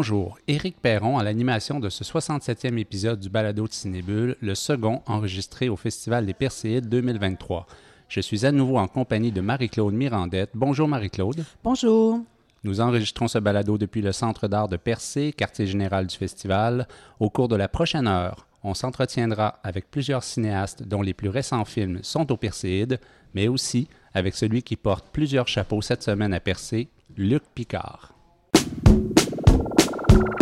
Bonjour, Éric Perron à l'animation de ce 67e épisode du Balado de Cinébule, le second enregistré au Festival des Perséides 2023. Je suis à nouveau en compagnie de Marie-Claude Mirandette. Bonjour Marie-Claude. Bonjour. Nous enregistrons ce balado depuis le Centre d'art de Percé, quartier général du festival. Au cours de la prochaine heure, on s'entretiendra avec plusieurs cinéastes dont les plus récents films sont au Perséide, mais aussi avec celui qui porte plusieurs chapeaux cette semaine à Percé, Luc Picard. you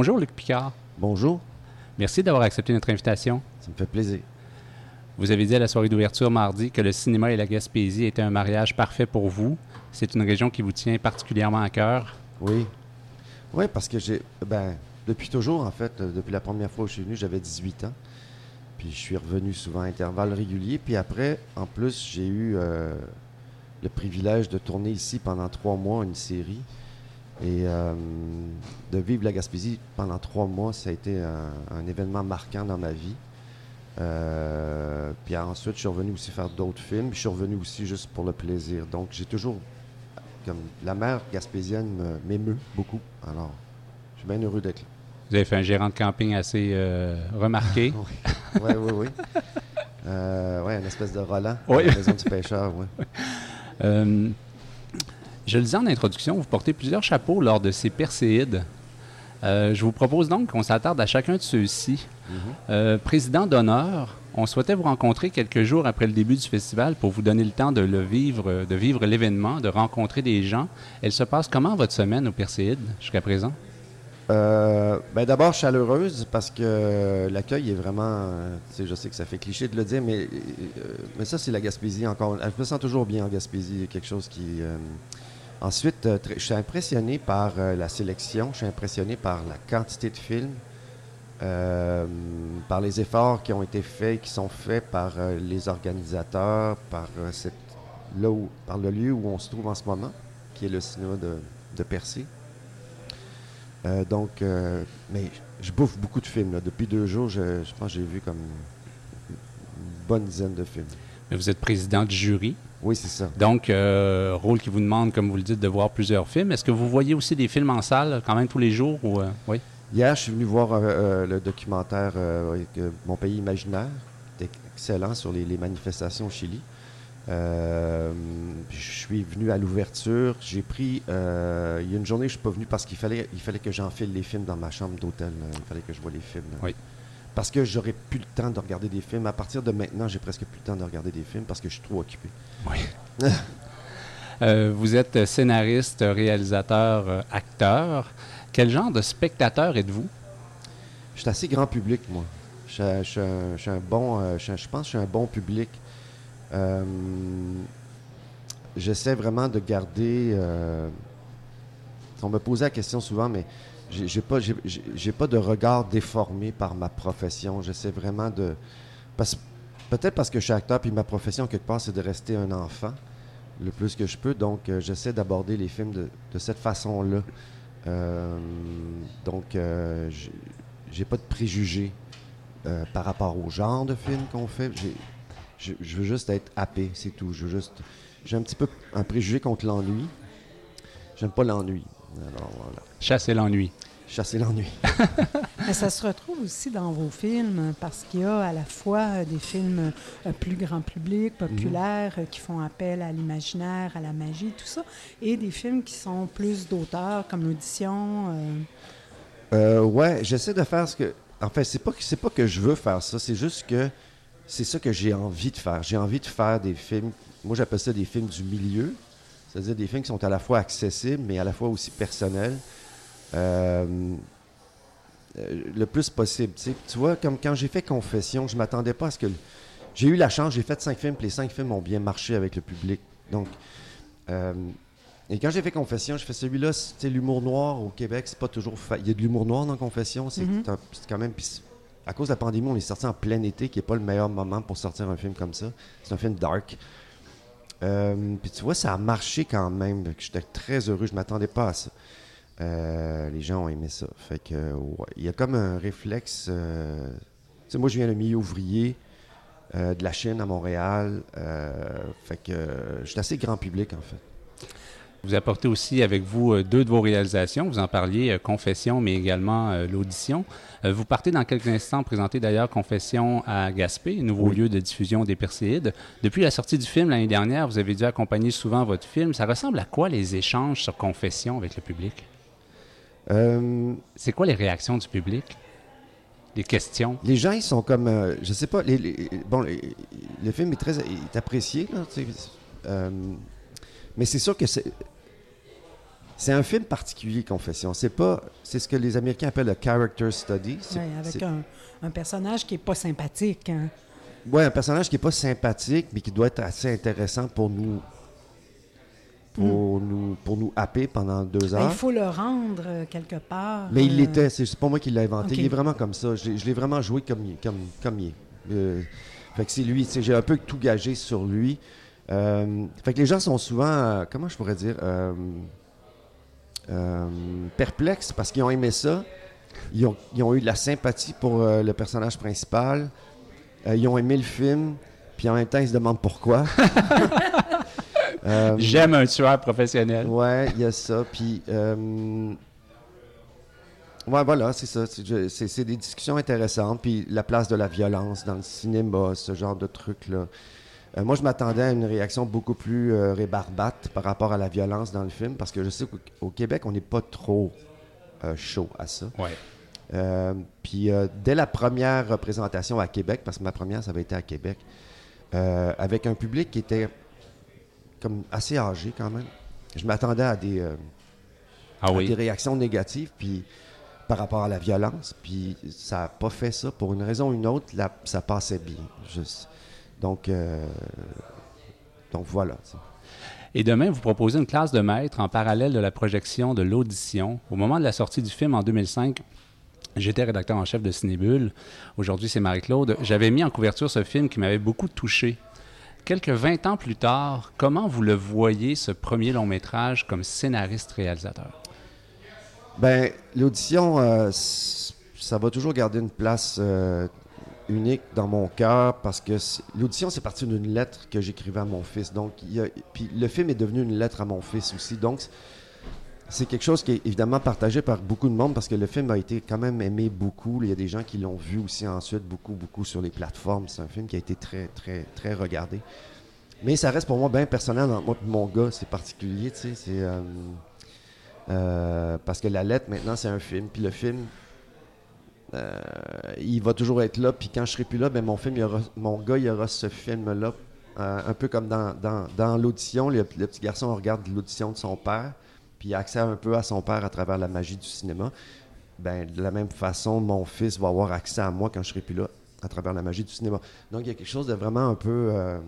Bonjour Luc Picard. Bonjour, Merci d'avoir accepté notre invitation. ça me fait plaisir. Vous avez dit à la soirée d'ouverture mardi que le cinéma et la Gaspésie étaient un mariage parfait pour vous. C'est une région qui vous tient particulièrement à cœur. Oui. Oui, parce que j'ai. Ben, depuis toujours, en fait, euh, depuis la première fois où je suis venu, j'avais 18 ans. Puis je suis revenu souvent à intervalles réguliers. Puis après, en plus, j'ai eu euh, le privilège de tourner ici pendant trois mois une série. Et euh, de vivre la Gaspésie pendant trois mois, ça a été un, un événement marquant dans ma vie. Euh, puis ensuite, je suis revenu aussi faire d'autres films. Puis je suis revenu aussi juste pour le plaisir. Donc, j'ai toujours. Comme la mer gaspésienne me- m'émeut beaucoup. Alors, je suis bien heureux d'être là. Vous avez fait un gérant de camping assez euh, remarqué. Oui, oui, oui. Euh, ouais, une espèce de Roland Oui. à la maison du pêcheur, oui. Je le disais en introduction, vous portez plusieurs chapeaux lors de ces perséides. Euh, je vous propose donc qu'on s'attarde à chacun de ceux-ci. Euh, président d'honneur, on souhaitait vous rencontrer quelques jours après le début du festival pour vous donner le temps de le vivre, de vivre l'événement, de rencontrer des gens. Elle se passe comment votre semaine au Perséide jusqu'à présent? Euh, ben D'abord, chaleureuse parce que l'accueil est vraiment. je sais que ça fait cliché de le dire, mais, mais ça, c'est la Gaspésie encore. Je me sens toujours bien en Gaspésie. Quelque chose qui. Ensuite, euh, je suis impressionné par euh, la sélection, je suis impressionné par la quantité de films, euh, par les efforts qui ont été faits, qui sont faits par les organisateurs, par, cette, là où, par le lieu où on se trouve en ce moment, qui est le cinéma de. Euh, donc, mais je bouffe beaucoup de films. Depuis deux jours, je, je pense que j'ai vu comme une bonne dizaine de films. Mais Vous êtes président du jury, Oui, c'est ça. donc euh, rôle qui vous demande, comme vous le dites, de voir plusieurs films. Est-ce que vous voyez aussi des films en salle quand même tous les jours? Ou, euh, oui? Hier, je suis venu voir euh, euh, le documentaire Mon pays imaginaire. Excellent sur les, les manifestations au Chili. Je suis venu à l'ouverture. J'ai pris. il y a une journée, je suis pas venu parce qu'il fallait, il fallait que j'enfile les films dans ma chambre d'hôtel. Il fallait que je vois les films. là. Oui. Parce que j'aurais plus le temps de regarder des films. À partir de maintenant, j'ai presque plus le temps de regarder des films parce que je suis trop occupé. Euh, vous êtes scénariste, réalisateur, euh, acteur. Quel genre de spectateur êtes-vous? Je suis assez grand public, moi. Je, suis- je un- je suis un bon. euh, je, pense que je suis un bon public. Euh, J'essaie vraiment de garder. euh, on me posait la question souvent, mais j'ai pas, pas de regard déformé par ma profession. J'essaie vraiment de. Peut-être parce que je suis acteur, puis ma profession, quelque part, c'est de rester un enfant le plus que je peux. Donc, euh, j'essaie d'aborder les films de, de cette façon-là. Euh, donc, euh, j'ai- pas de préjugés euh, par rapport au genre de film qu'on fait. Je, je veux juste être happé, c'est tout. Juste. J'ai un petit peu un préjugé contre l'ennui. J'aime pas l'ennui. Alors voilà. Chasser l'ennui. Chasser l'ennui. Mais ça se retrouve aussi dans vos films parce qu'il y a à la fois des films euh, plus grand public, populaires, euh, qui font appel à l'imaginaire, à la magie, tout ça, et des films qui sont plus d'auteur, comme l'audition. euh, Euh, ouais, j'essaie de faire ce que. En fait, c'est pas que c'est pas que je veux faire ça, c'est juste que c'est ça que j'ai envie de faire. J'ai envie de faire des films. Moi, j'appelle ça des films du milieu, c'est-à-dire des films qui sont à la fois accessibles, mais à la fois aussi personnels. Euh, euh, le plus possible. tu vois, comme quand j'ai fait Confession, je m'attendais pas à ce que. le- J'ai eu la chance, j'ai fait cinq films, puis les cinq films ont bien marché avec le public. Donc, euh, et quand j'ai fait Confession, je fais celui-là, c'est l'humour noir au Québec, c'est pas toujours. Il y a de l'humour noir dans Confession, c'est Mhm. quand même. à cause de la pandémie, on est sorti en plein été, qui n'est pas le meilleur moment pour sortir un film comme ça. C'est un film dark. Euh, puis tu vois, ça a marché quand même. J'étais très heureux, je m'attendais pas à ça. Euh, les gens ont aimé ça. Fait que, il y a comme un réflexe. euh, tu sais, moi, je viens d'un milieu ouvrier, euh, de la Chine à Montréal. fait que je suis assez grand public, en fait. Vous apportez aussi avec vous euh, deux de vos réalisations. Vous en parliez, euh, Confession, mais également euh, l'audition. Euh, vous partez dans quelques instants présenter d'ailleurs Confession à Gaspé, nouveau Oui. lieu de diffusion des Perséides. Depuis la sortie du film l'année dernière, vous avez dû accompagner souvent votre film. Ça ressemble à quoi les échanges sur Confession avec le public? Euh, C'est quoi les réactions du public? Les questions? Les gens, ils sont comme. euh, je sais pas. les- les- bon, les- le film est très est apprécié, là, euh, mais c'est sûr que c'est. C'est un film particulier, Confession. C'est pas. C'est ce que les Américains appellent le character study. Ouais, avec un, un personnage qui n'est pas sympathique. hein. ouais, un personnage qui est pas sympathique, mais qui doit être assez intéressant pour nous. Pour, nous, pour nous happer pendant deux Ben, heures. il faut le rendre euh, quelque part. Mais il euh, l'était, c'est pas moi qui l'ai inventé. Il est vraiment comme ça. Je, l'ai- je l'ai vraiment joué comme, il- comme, comme il est. Euh, fait que c'est lui, j'ai un peu tout gagé sur lui. Euh, fait que les gens sont souvent, euh, comment je pourrais dire, euh, perplexes parce qu'ils ont aimé ça. Ils ont, ils ont eu de la sympathie pour euh, le personnage principal. Euh, ils ont aimé le film. Puis en même temps, ils se demandent pourquoi. Euh, J'aime un tueur professionnel. Ouais, il y a ça. Puis, ouais, voilà, c'est ça. C'est- des discussions intéressantes. Puis la place de la violence dans le cinéma, ce genre de trucs-là. Euh, moi, je m'attendais à une réaction beaucoup plus euh, rébarbate par rapport à la violence dans le film, parce que je sais qu'au au Québec, on n'est pas trop euh, chaud à ça. Ouais. Puis dès la première représentation à Québec, parce que ma première, ça avait été à Québec, avec un public qui était comme assez âgé quand même. Je m'attendais à des, Ah à des oui. réactions négatives, puis par rapport à la violence, puis ça n'a pas fait ça. Pour une raison ou une autre, ça passait bien. Juste. Donc, euh, donc voilà. Et demain, vous proposez une classe de maître en parallèle de la projection de l'audition. Au moment de la sortie du film en 2005, j'étais rédacteur en chef de Cinébule. Aujourd'hui, c'est Marie-Claude. J'avais mis en couverture ce film qui m'avait beaucoup touché. Quelques 20 ans plus tard, comment vous le voyez, ce premier long métrage, comme scénariste-réalisateur? Ben, l'audition, euh, ça va toujours garder une place euh, unique dans mon cœur parce que l'audition, c'est parti d'une lettre que j'écrivais à mon fils. Donc, puis le film est devenu une lettre à mon fils aussi. Donc, c'est quelque chose qui est évidemment partagé par beaucoup de monde parce que le film a été quand même aimé beaucoup. Il y a des gens qui l'ont vu aussi ensuite, beaucoup, beaucoup sur les plateformes. C'est un film qui a été très, très, très regardé. Mais ça reste pour moi bien personnel. Entre moi mon gars, c'est particulier, tu sais. C'est. euh, euh, parce que la lettre, maintenant, c'est un film. Puis le film, euh, il va toujours être là. Puis quand je serai plus là, ben, mon, film, il aura, mon gars, il y aura ce film-là. Euh, un peu comme dans, dans, dans l'audition. Le, le petit garçon regarde l'audition de son père. Puis il a accès un peu à son père à travers la magie du cinéma. Ben, de la même façon, mon fils va avoir accès à moi quand je serai plus là à travers la magie du cinéma. Donc il y a quelque chose de vraiment un peu euh,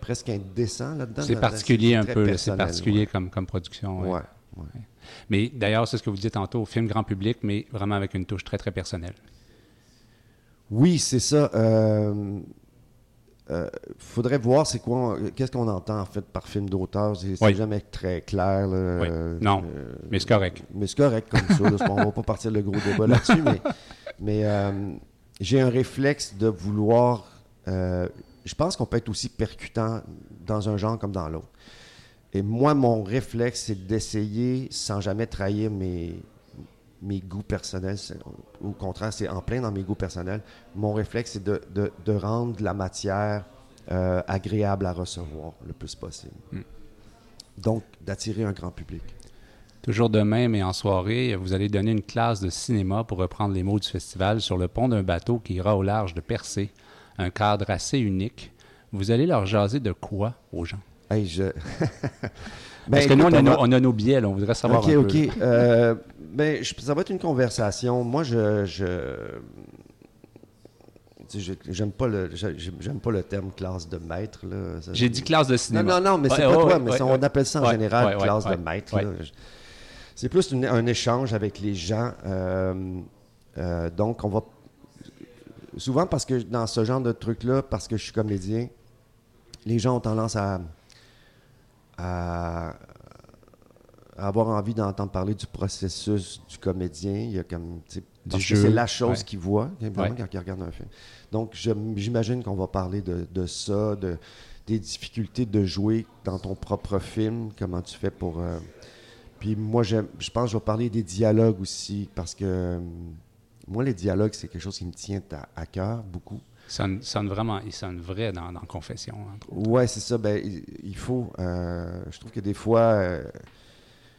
presque indécent là-dedans. C'est particulier un peu, c'est particulier ouais. comme, comme production. Ouais, ouais. Mais d'ailleurs, c'est ce que vous disiez tantôt, film grand public, mais vraiment avec une touche très, très personnelle. Oui, c'est ça. Euh, euh, faudrait voir c'est quoi, qu'est-ce qu'on entend en fait par film d'auteur. C'est Oui. jamais très clair. là. Oui. Euh, Non, euh, Mais c'est correct. mais c'est correct comme ça. là. On va pas partir le gros débat là-dessus, mais, mais euh, j'ai un réflexe de vouloir. euh, je pense qu'on peut être aussi percutant dans un genre comme dans l'autre. Et moi, mon réflexe, c'est d'essayer, sans jamais trahir mes, mes goûts personnels. Au contraire, c'est en plein dans mes goûts personnels. Mon réflexe, c'est de, de- de rendre la matière euh, agréable à recevoir le plus possible. Mm. Donc, d'attirer un grand public. Toujours demain, mais en soirée, vous allez donner une classe de cinéma, pour reprendre les mots du festival, sur le pont d'un bateau qui ira au large de Percé. Un cadre assez unique. Vous allez leur jaser de quoi aux gens? Hey, je... Parce Ben, que nous, on a, nos, on a nos biais, là, on voudrait savoir Ok, un ok. peu. Euh, ben, je- ça va être une conversation. Moi, je, j'aime pas le j'aime pas le terme classe de maître. Ça- J'ai dit classe de Non, cinéma. non, non, mais c'est Ouais, pas ouais, toi, mais ouais, on appelle ça en général classe de maître. C'est plus une- un échange avec les gens. euh, euh, donc, on va. Souvent, parce que dans ce genre de truc-là, parce que je suis comédien, les gens ont tendance à. À, à avoir envie d'entendre parler du processus du comédien. Il y a comme. que jeu, c'est la chose ouais. évidemment, Ouais. quand ils regardent un film. Donc, j'imagine qu'on va parler de, de ça, de, des difficultés de jouer dans ton propre film, comment tu fais pour... euh, Puis moi, je pense que je vais parler des dialogues aussi, parce que euh, moi, les dialogues, c'est quelque chose qui me tient à, à cœur beaucoup. Sonne, sonne vraiment, il sonne vrai dans, Confession. Ouais, c'est ça. Ben, il, faut. euh, je trouve que des fois, euh,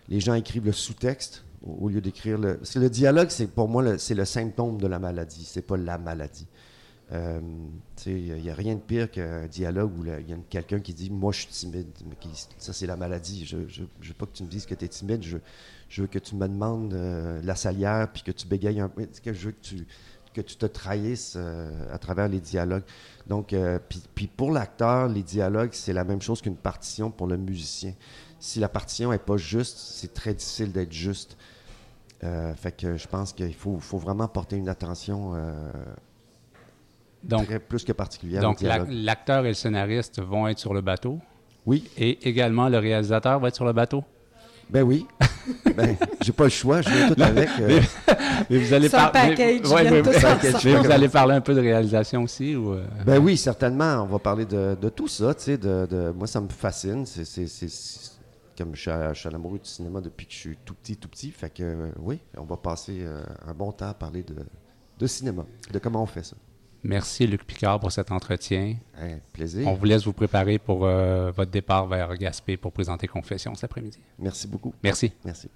les gens écrivent le sous-texte au, lieu d'écrire le. Parce que le dialogue, c'est pour moi, c'est le symptôme de la maladie. C'est pas la maladie. Euh, il n'y a rien de pire qu'un dialogue où il y a quelqu'un qui dit Moi, je suis timide. Mais ça, c'est la maladie. Je ne veux pas que tu me dises que tu es timide. Je, veux que tu me demandes la salière puis que tu bégayes un peu. Je veux que tu, que tu te trahisses euh, à travers les dialogues. Donc, euh, puis, pour l'acteur, les dialogues, c'est la même chose qu'une partition pour le musicien. Si la partition n'est pas juste, c'est très difficile d'être juste. Euh, fait que je pense qu'il faut, faut vraiment porter une attention Donc, très plus que particulière donc l'acteur et le scénariste vont être sur le bateau? Oui, Et également, le réalisateur va être sur le bateau? Ben oui. ben, j'ai pas le choix, je viens tout avec. euh, Mais vous allez C'est un par- mais- package, ouais, ils viennent mais- tous mais ensemble. vous allez parler un peu de réalisation aussi ou euh, Ben oui, certainement. On va parler de, de tout ça. Tu sais, de, de- moi, ça me fascine. C'est, c'est- c'est- c'est- comme je suis, à- je suis un amoureux du cinéma depuis que je suis tout petit, tout petit. Fait que euh, oui, on va passer euh, un bon temps à parler de, de cinéma, de comment on fait ça. Merci Luc Picard pour cet entretien. Hein, plaisir. On vous laisse vous préparer pour euh, votre départ vers Gaspé pour présenter Confession cet après-midi. Merci beaucoup. Merci. Merci.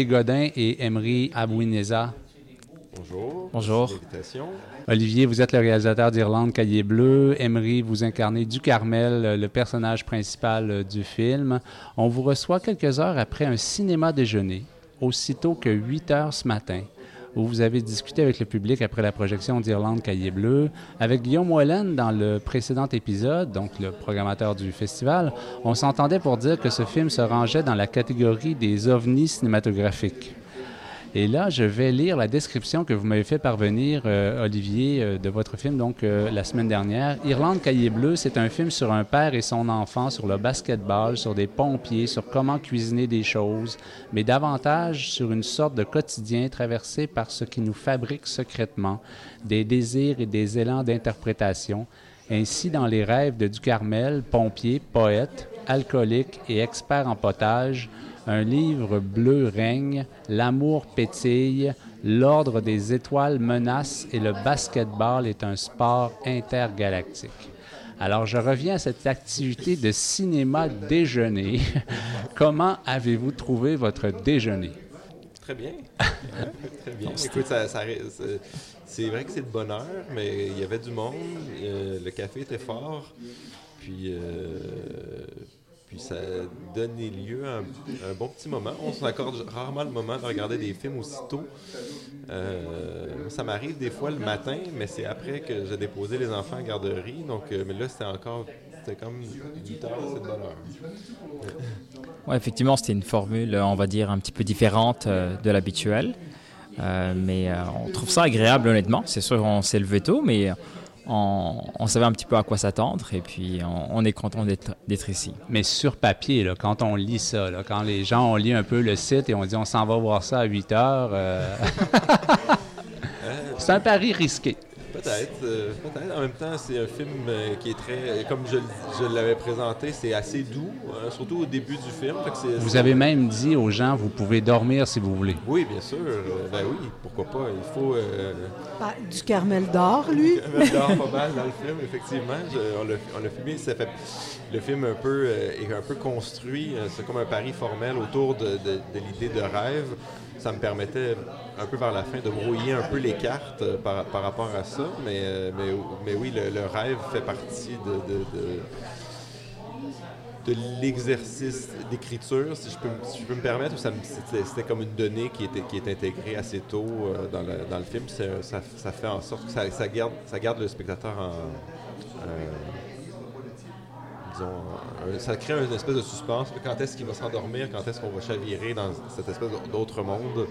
Olivier Godin et Emery Abouineza. Bonjour. Bonjour. Olivier, vous êtes le réalisateur d'Irlande Cahier Bleu. Emery, vous incarnez du Carmel, le personnage principal euh, du film. On vous reçoit quelques heures après un cinéma déjeuner, aussitôt que 8 heures ce matin, où vous avez discuté avec le public après la projection d'Irlande Cahier Bleu. Avec Guillaume Wallen, dans le précédent épisode, donc le programmateur du festival, on s'entendait pour dire que ce film se rangeait dans la catégorie des ovnis cinématographiques. Et là, je vais lire la description que vous m'avez fait parvenir, euh, Olivier, euh, de votre film, donc euh, la semaine dernière. Irlande Cahier Bleu, c'est un film sur un père et son enfant, sur le basketball, sur des pompiers, sur comment cuisiner des choses, mais davantage sur une sorte de quotidien traversé par ce qui nous fabrique secrètement, des désirs et des élans d'interprétation. Ainsi, dans les rêves de Ducarmel, pompier, poète, alcoolique et expert en potage, un livre bleu règne, l'amour pétille, l'ordre des étoiles menace et le basketball est un sport intergalactique. Alors, je reviens à cette activité de cinéma déjeuner. Comment avez-vous trouvé votre déjeuner? Très bien. Très bien. Écoute, ça, ça- c'est- c'est vrai que c'est de bonne heure, mais il y avait du monde. euh, le café était fort. Puis, euh, puis ça donnait lieu à un, bon petit moment. On s'accorde rarement le moment de regarder des films aussitôt. Euh, ça m'arrive des fois le matin, mais c'est après que j'ai déposé les enfants à garderie. Donc, euh, mais là, c'était encore. C'était comme 8 heures, c'est de bonne heure. Ouais, effectivement, c'était une formule, on va dire, un petit peu différente euh, de l'habituel. Euh, mais euh, on trouve ça agréable, honnêtement. C'est sûr, on s'est levé tôt, mais on, on savait un petit peu à quoi s'attendre. Et puis, on, on est content d'être ici. Mais sur papier, là, quand on lit ça, là, quand les gens ont lu un peu le site et on dit on s'en va voir ça à 8 heures, euh, c'est un pari risqué. Peut-être, euh, peut-être. En même temps, c'est un film euh, qui est très, comme je, je l'avais présenté, c'est assez doux, hein, surtout au début du film. vous avez même dit aux gens, vous pouvez dormir si vous voulez. Oui, bien sûr. Euh, ben oui, pourquoi pas. Il faut. Bah, du Carmel d'or, lui. Du Carmel d'or, pas mal dans le film, effectivement. on l'a filmé. Ça fait, le film un peu, est un peu construit. c'est comme un pari formel autour de, de l'idée de rêve ça me permettait un peu vers la fin de brouiller un peu les cartes euh, par, par rapport à ça. Mais, euh, mais, mais oui, le, rêve fait partie de, de, l'exercice d'écriture, si je, peux, je peux me permettre. C'était comme une donnée qui, était, qui est intégrée assez tôt euh, dans, le, dans, le, film. Ça, ça, fait en sorte que ça, garde, ça garde le spectateur en euh, ça crée une espèce de suspense. Quand est-ce qu'il va s'endormir? Quand est-ce qu'on va chavirer dans cette espèce d'autre monde?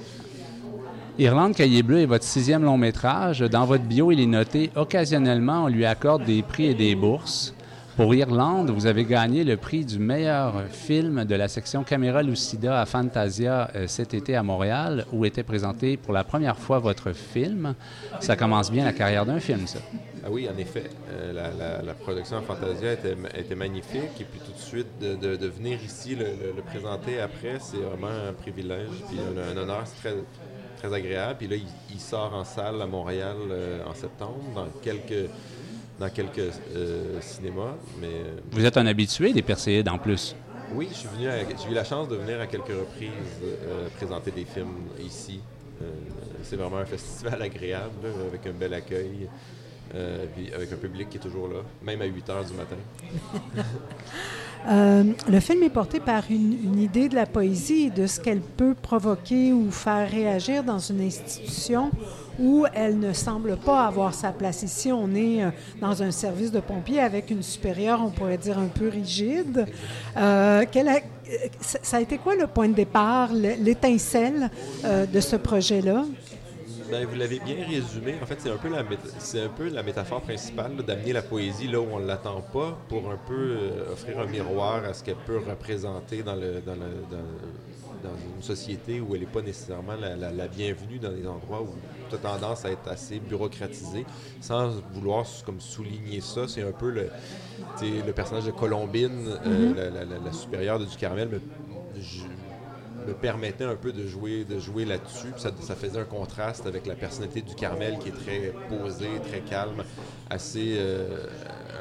Irlande Cahier Bleu est votre sixième long métrage. Dans votre bio, il est noté occasionnellement, on lui accorde des prix et des bourses. Pour Irlande, vous avez gagné le prix du meilleur film de la section Caméra Lucida à Fantasia euh, cet été à Montréal, où était présenté pour la première fois votre film. Ça commence bien la carrière d'un film, ça. Ah oui, en effet. Euh, la, production à Fantasia était, magnifique. Et puis tout de suite, de, venir ici le, présenter après, c'est vraiment un privilège. Puis un, un honneur, c'est très, très agréable. Puis là, il, sort en salle à Montréal euh, en septembre, dans quelques dans quelques euh, cinémas. Mais... Euh, Vous êtes un habitué des Perséides en plus? Oui, je suis venu j'ai eu la chance de venir à quelques reprises euh, présenter des films ici. c'est vraiment un festival agréable, avec un bel accueil. puis avec un public qui est toujours là, même à 8 heures du matin. le film est porté par une, idée de la poésie et de ce qu'elle peut provoquer ou faire réagir dans une institution où elle ne semble pas avoir sa place. Ici, on est euh, dans un service de pompiers avec une supérieure, on pourrait dire, un peu rigide. Euh, ça a été quoi le point de départ, l'étincelle euh, de ce projet-là? Ben, vous l'avez bien résumé. En fait, c'est un peu la, c'est un peu la métaphore principale d'amener la poésie là où on ne l'attend pas pour un peu offrir un miroir à ce qu'elle peut représenter dans le, dans, le, dans, une société où elle n'est pas nécessairement la, la, bienvenue dans des endroits où a tendance à être assez bureaucratisé, sans vouloir comme souligner ça. C'est un peu le, le personnage de Colombine, euh, mm-hmm. la, supérieure de Ducarmel, me, me permettait un peu de jouer, de jouer là-dessus. Ça, ça, faisait un contraste avec la personnalité du Carmel qui est très posée, très calme, assez euh,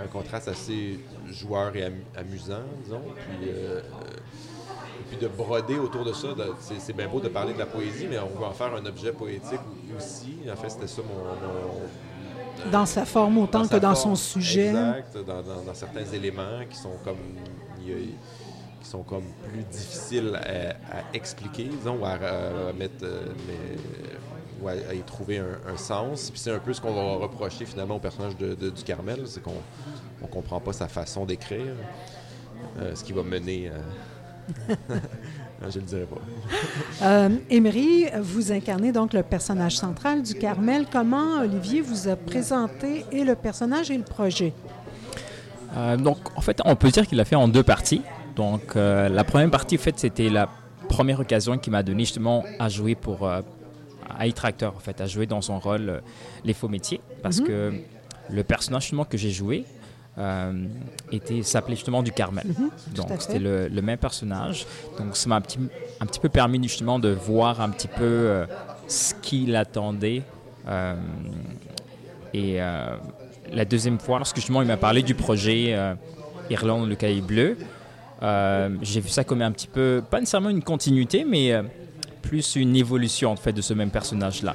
un contraste assez joueur et amusant, disons. Puis, euh, puis de broder autour de ça. C'est bien beau de parler de la poésie, mais on veut en faire un objet poétique aussi. En fait, c'était ça mon, dans sa forme autant que dans son sujet. Exact, dans, certains éléments qui sont comme qui sont comme plus difficiles à, expliquer, disons, ou à, mettre, euh, ou à, y trouver un, sens. Puis c'est un peu ce qu'on va reprocher finalement au personnage de, du Carmel, c'est qu'on ne comprend pas sa façon d'écrire, euh, ce qui va mener à je ne le dirai pas. euh, Émery, vous incarnez donc le personnage central du Carmel. Comment Olivier vous a présenté et le personnage et le projet? Euh, donc, en fait, on peut dire qu'il l'a fait en deux parties. Donc, euh, la première partie, en fait, c'était la première occasion qu'il m'a donné justement à jouer pour euh, à être acteur, en fait, à jouer dans son rôle les faux métiers, parce mhm. que le personnage justement que j'ai joué, euh, était s'appelait justement du Carmel. Mhm, Donc c'était le, même personnage. Donc ça m'a un petit, un petit peu permis justement de voir un petit peu euh, ce qu'il attendait. Euh, et la deuxième fois, lorsque justement il m'a parlé du projet Irlande le cahier bleu, j'ai vu ça comme un petit peu, pas nécessairement une continuité, mais plus une évolution en fait de ce même personnage-là.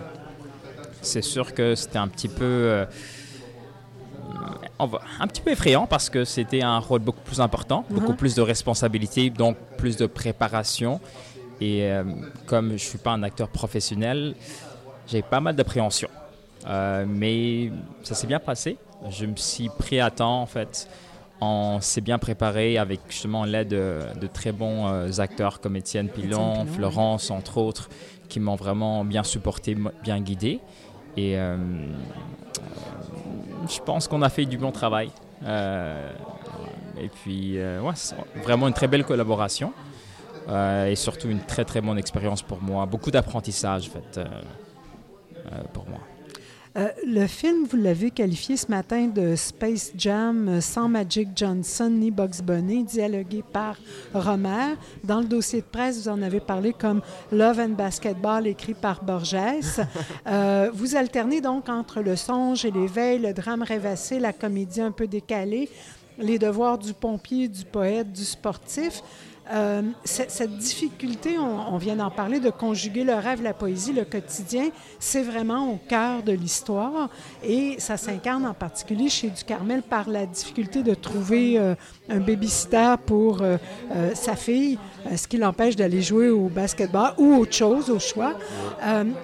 C'est sûr que c'était un petit peu un petit peu effrayant parce que c'était un rôle beaucoup plus important, beaucoup mhm. plus de responsabilités, donc plus de préparation. Et euh, comme je ne suis pas un acteur professionnel, j'ai pas mal d'appréhension. Euh, mais ça s'est bien passé. Je me suis pris à temps en fait. On s'est bien préparé avec justement l'aide de, très bons euh, acteurs comme Étienne Pilon, Florence entre autres, qui m'ont vraiment bien supporté, bien guidé. Et je pense qu'on a fait du bon travail. Euh, et puis, euh, ouais, c'est vraiment une très belle collaboration. Euh, et surtout une très très bonne expérience pour moi. Beaucoup d'apprentissage, en fait, pour moi. Euh, le film, vous l'avez qualifié ce matin de Space Jam euh, sans Magic Johnson ni Bugs Bunny, dialogué par Romer. Dans le dossier de presse, vous en avez parlé comme Love and Basketball, écrit par Borges. Euh, vous alternez donc entre le songe et l'éveil, le drame rêvassé, la comédie un peu décalée, les devoirs du pompier, du poète, du sportif. Euh, cette, difficulté, on, vient d'en parler, de conjuguer le rêve, la poésie, le quotidien, c'est vraiment au cœur de l'histoire et ça s'incarne en particulier chez Ducarmel par la difficulté de trouver euh, un babysitter pour euh, sa fille, ce qui l'empêche d'aller jouer au basketball ou autre chose au choix.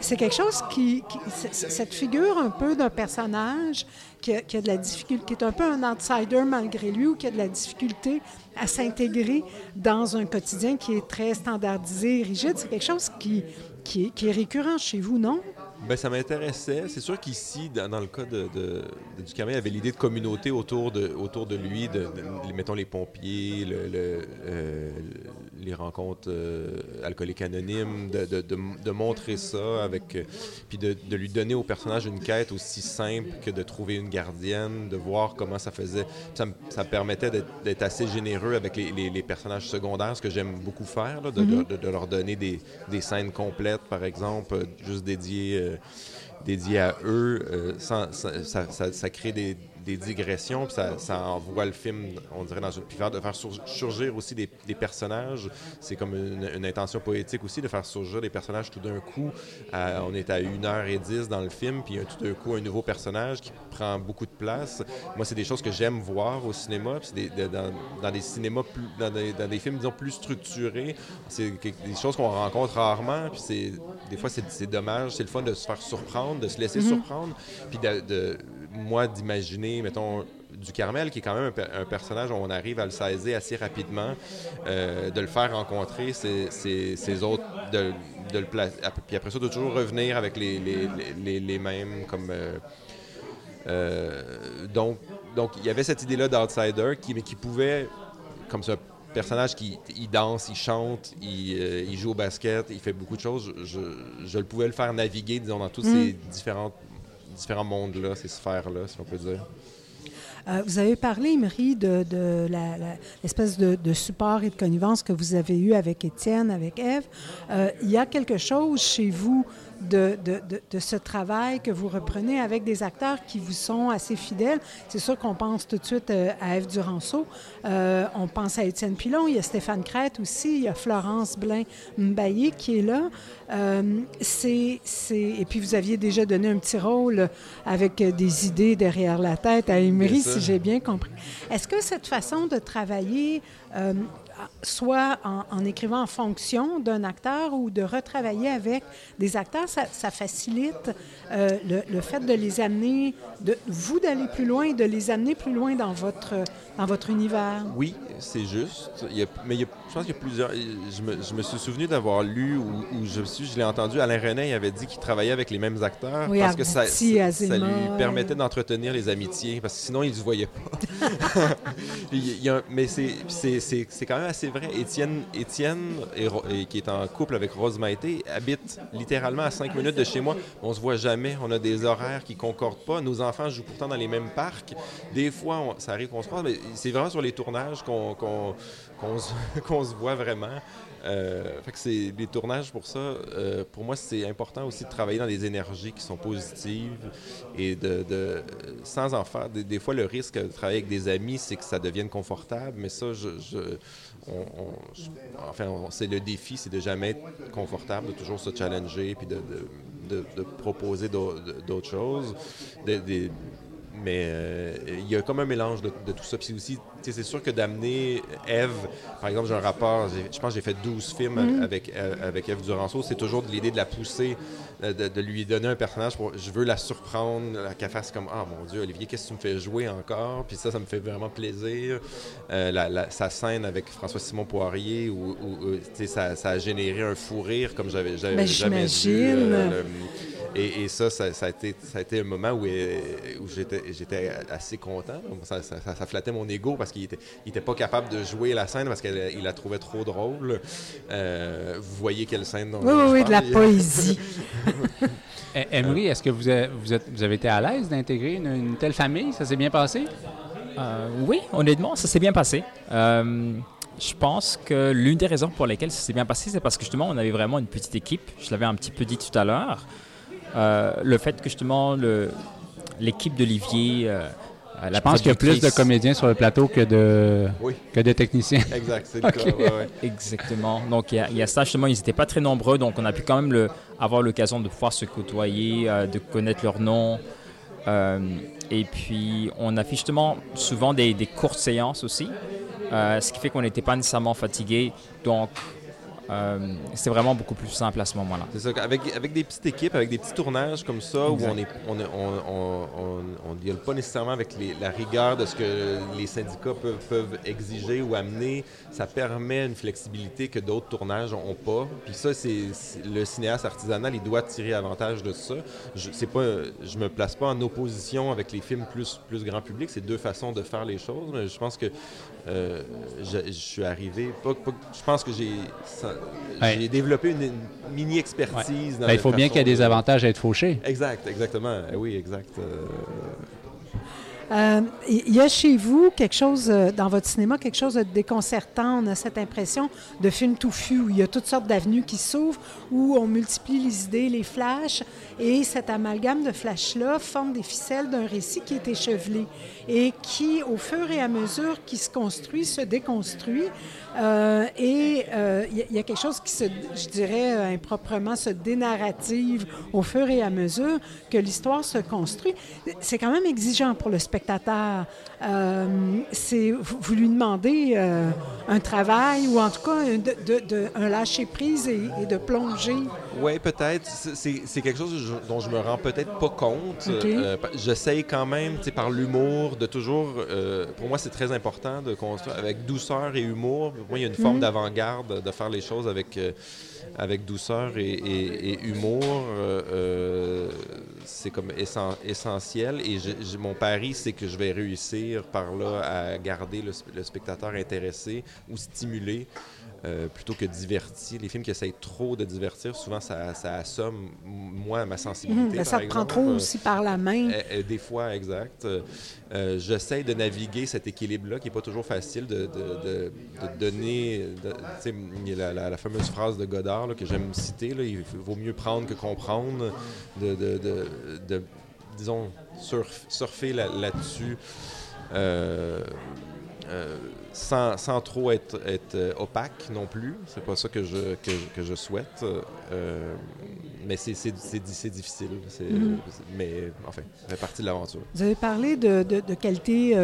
c'est quelque chose qui cette figure un peu d'un personnage qui a, de la difficulté, qui est un peu un outsider malgré lui ou qui a de la difficulté à s'intégrer dans un quotidien qui est très standardisé rigide. C'est quelque chose qui, est récurrent chez vous, non? Ben, ça m'intéressait. C'est sûr qu'ici, dans, le cas de, de, du il y avait l'idée de communauté autour de, autour de lui, de, mettons les pompiers, le, euh, les rencontres euh, alcooliques anonymes, de, montrer ça, avec, puis de, lui donner au personnage une quête aussi simple que de trouver une gardienne, de voir comment ça faisait. Ça, ça permettait d'être assez généreux avec les, les, personnages secondaires, ce que j'aime beaucoup faire, mm-hmm. de, leur donner des, des, scènes complètes, par exemple, juste dédiées euh, dédié à eux, euh, ça, ça, crée des, des digressions, puis ça, ça, envoie le film, on dirait, dans une. Puis de faire surgir aussi des, des personnages, c'est comme une, intention poétique aussi, de faire surgir des personnages tout d'un coup. on est à 1h10 dans le film, puis tout d'un coup, un nouveau personnage qui prend beaucoup de place. Moi, c'est des choses que j'aime voir au cinéma, puis dans, dans, des cinémas, plus, dans, des, dans, des, films, disons, plus structurés. C'est des choses qu'on rencontre rarement, puis c'est des fois, c'est dommage. C'est le fun de se faire surprendre, de se laisser mm-hmm. surprendre, puis de moi, d'imaginer, mettons, du Carmel, qui est quand même un, personnage où on arrive à le saisir assez rapidement, euh, de le faire rencontrer ces, autres, de, le. Puis après ça, de toujours revenir avec les, les, mêmes comme. Euh, euh, donc, donc, il y avait cette idée-là d'outsider qui, mais qui pouvait, comme ce personnage qui il danse, il chante, il, joue au basket, il fait beaucoup de choses. Je, je, le pouvais le faire naviguer, disons, dans tous mm. ces différentes différents mondes-là, ces sphères-là, si on peut dire. Euh, vous avez parlé, Emery, de, l'espèce de, support et de connivence que vous avez eu avec Étienne, avec Eve. Euh, il y a quelque chose chez vous de, de, ce travail que vous reprenez avec des acteurs qui vous sont assez fidèles. C'est sûr qu'on pense tout de suite euh, à Eve Duranceau, euh, on pense à Étienne Pilon, il y a Stéphane Crête aussi, il y a Florence Blain-Mbaillé qui est là. Euh, c'est, Et puis vous aviez déjà donné un petit rôle avec des idées derrière la tête à Emery, si j'ai bien compris. Est-ce que cette façon de travailler soit en, écrivant en fonction d'un acteur ou de retravailler avec des acteurs, ça, facilite euh, le, fait de les amener, de vous d'aller plus loin, de les amener plus loin dans votre, dans votre univers. Oui, c'est juste. mais je pense qu'il y a plusieurs. Je me, je me suis souvenu d'avoir lu ou, je, je l'ai entendu, Alain René avait dit qu'il travaillait avec les mêmes acteurs parce que ça, ça, lui permettait d'entretenir les amitiés, parce que sinon, il ne se voyait pas. mais c'est quand même assez vrai. Étienne, Étienne qui est en couple avec Rose Maïté, habite littéralement à cinq minutes de chez moi. On se voit jamais. On a des horaires qui concordent pas. Nos enfants jouent pourtant dans les mêmes parcs. Des fois, ça arrive qu'on se croise, mais c'est vraiment sur les tournages qu'on se, voit vraiment. Euh, fait que c'est les tournages pour ça. Euh, pour moi, c'est important aussi de travailler dans des énergies qui sont positives et de, sans en faire. Des, fois, le risque de travailler avec des amis, c'est que ça devienne confortable. Mais ça, je, enfin, c'est le défi, c'est de jamais être confortable, de toujours se challenger puis de, proposer d'autres choses. Mais euh, il y a comme un mélange de, tout ça. Puis aussi, c'est sûr que d'amener Eve, par exemple, j'ai un rapport, je pense que j'ai fait 12 films mm-hmm. avec, euh, avec Eve Duranceau, c'est toujours de l'idée de la pousser, de, lui donner un personnage pour. Je veux la surprendre, qu'elle fasse comme Ah mon Dieu, Olivier, qu'est-ce que tu me fais jouer encore? Puis ça, ça me fait vraiment plaisir. Euh, sa scène avec François-Simon Poirier, où, ça, ça, a généré un fou rire comme j'avais ben, jamais vu. Et, ça, ça, a été, ça a été un moment où, où j'étais assez content. Ça, ça, flattait mon ego parce qu'il n'était était pas capable de jouer la scène parce qu'il la trouvait trop drôle. vous voyez quelle scène Oui, oui, oui, de la poésie. E-, Emery, est-ce que vous avez, vous, êtes, vous avez été à l'aise d'intégrer une, telle famille? Ça s'est bien passé? Euh, oui, honnêtement, ça s'est bien passé. Euh, je pense que l'une des raisons pour lesquelles ça s'est bien passé, c'est parce que justement, on avait vraiment une petite équipe. Je l'avais un petit peu dit tout à l'heure. Euh, le fait que justement, l'équipe d'Olivier euh, je pense qu'il y a plus de comédiens sur le plateau que de, que de techniciens. Exact, c'est le cas. Exactement. Donc, il y, a, ça, justement, ils n'étaient pas très nombreux, donc on a pu quand même le, avoir l'occasion de pouvoir se côtoyer, euh, de connaître leurs noms. Euh, et puis, on a fait justement souvent des, des courtes séances aussi, ce qui fait qu'on n'était pas nécessairement fatigué. Donc, euh, c'est vraiment beaucoup plus simple à ce moment-là. C'est ça. Avec, avec des petites équipes, avec des petits tournages comme ça, où on est, on, on, on, deal pas nécessairement avec la rigueur de ce que les syndicats peuvent, peuvent exiger ou amener, ça permet une flexibilité que d'autres tournages n'ont pas. Puis ça, c'est le cinéaste artisanal, il doit tirer avantage de ça. Je ne pas, je me place pas en opposition avec les films plus, plus grand public. C'est deux façons de faire les choses. Mais je pense que euh, je, suis arrivé. je pense que j'ai j'ai développé une, mini-expertise. Ben, il faut bien qu'il y ait des avantages à être fauché. Exact, exactement. Oui, exact. Euh. Euh, il y a chez vous quelque chose, euh, dans votre cinéma, quelque chose de déconcertant. On a cette impression de film touffu où il y a toutes sortes d'avenues qui s'ouvrent, où on multiplie les idées, les flashs, et cet amalgame de flashs-là forme des ficelles d'un récit qui est échevelé et qui, au fur et à mesure qui se construit, se déconstruit. Euh, et il euh, y, a quelque chose qui se, je dirais, euh, improprement se dénarrative au fur et à mesure que l'histoire se construit. C'est quand même exigeant pour le spectateur. C'est, vous, lui demandez un travail ou en tout cas de, de, un lâcher-prise et, de plonger. Oui, peut-être. C'est, quelque chose dont je me rends peut-être pas compte. j'essaye quand même, par l'humour, de toujours. Euh, pour moi, c'est très important de construire avec douceur et humour. Pour moi, il y a une forme mhm. d'avant-garde de faire les choses avec, euh, avec douceur et, humour. C'est comme essentiel. Et mon pari, c'est que je vais réussir par là à garder le spectateur intéressé ou stimulé. Euh, plutôt que divertir. Les films qui essayent trop de divertir, souvent, ça, ça assomme, moi, ma sensibilité. Mmh, ça te prend trop aussi par la main. Euh, euh, des fois, exact. J'essaie de naviguer cet équilibre-là, qui n'est pas toujours facile de, de, de, donner. il y a la, fameuse phrase de Godard que j'aime citer là, il vaut mieux prendre que comprendre, de, disons, surfer là-dessus. Euh, sans, sans, trop être, être, euh, opaque non plus. C'est pas ça que je, que, que je souhaite. Euh, mais c'est difficile. Mm-hmm. Mais enfin, ça fait partie de l'aventure. Vous avez parlé de, de, qualité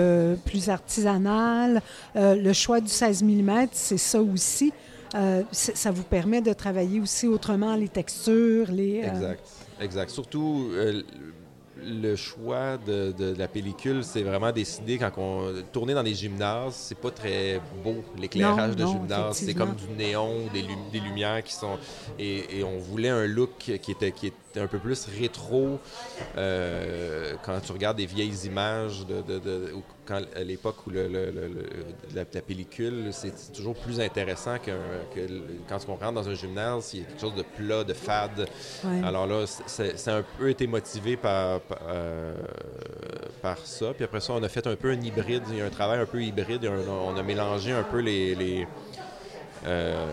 plus artisanale. le choix du 16 mm, c'est ça aussi. ça vous permet de travailler aussi autrement les textures, les... Exact. Exact. Surtout, le choix de, la pellicule, c'est vraiment décidé quand on tournait dans des gymnases. C'est pas très beau l'éclairage de gymnase. C'est comme du néon, des, des, lumières qui sont et, on voulait un look qui était qui était un peu plus rétro euh, quand tu regardes des vieilles images de, de, quand, à l'époque où le, la, pellicule, c'est toujours plus intéressant que, quand on rentre dans un gymnase, il y a quelque chose de plat, de fade. Alors là, c'est un peu été motivé par, euh, par, ça. Puis après ça, on a fait un peu un hybride, il y a un travail un peu hybride. On a, mélangé un peu les... les euh,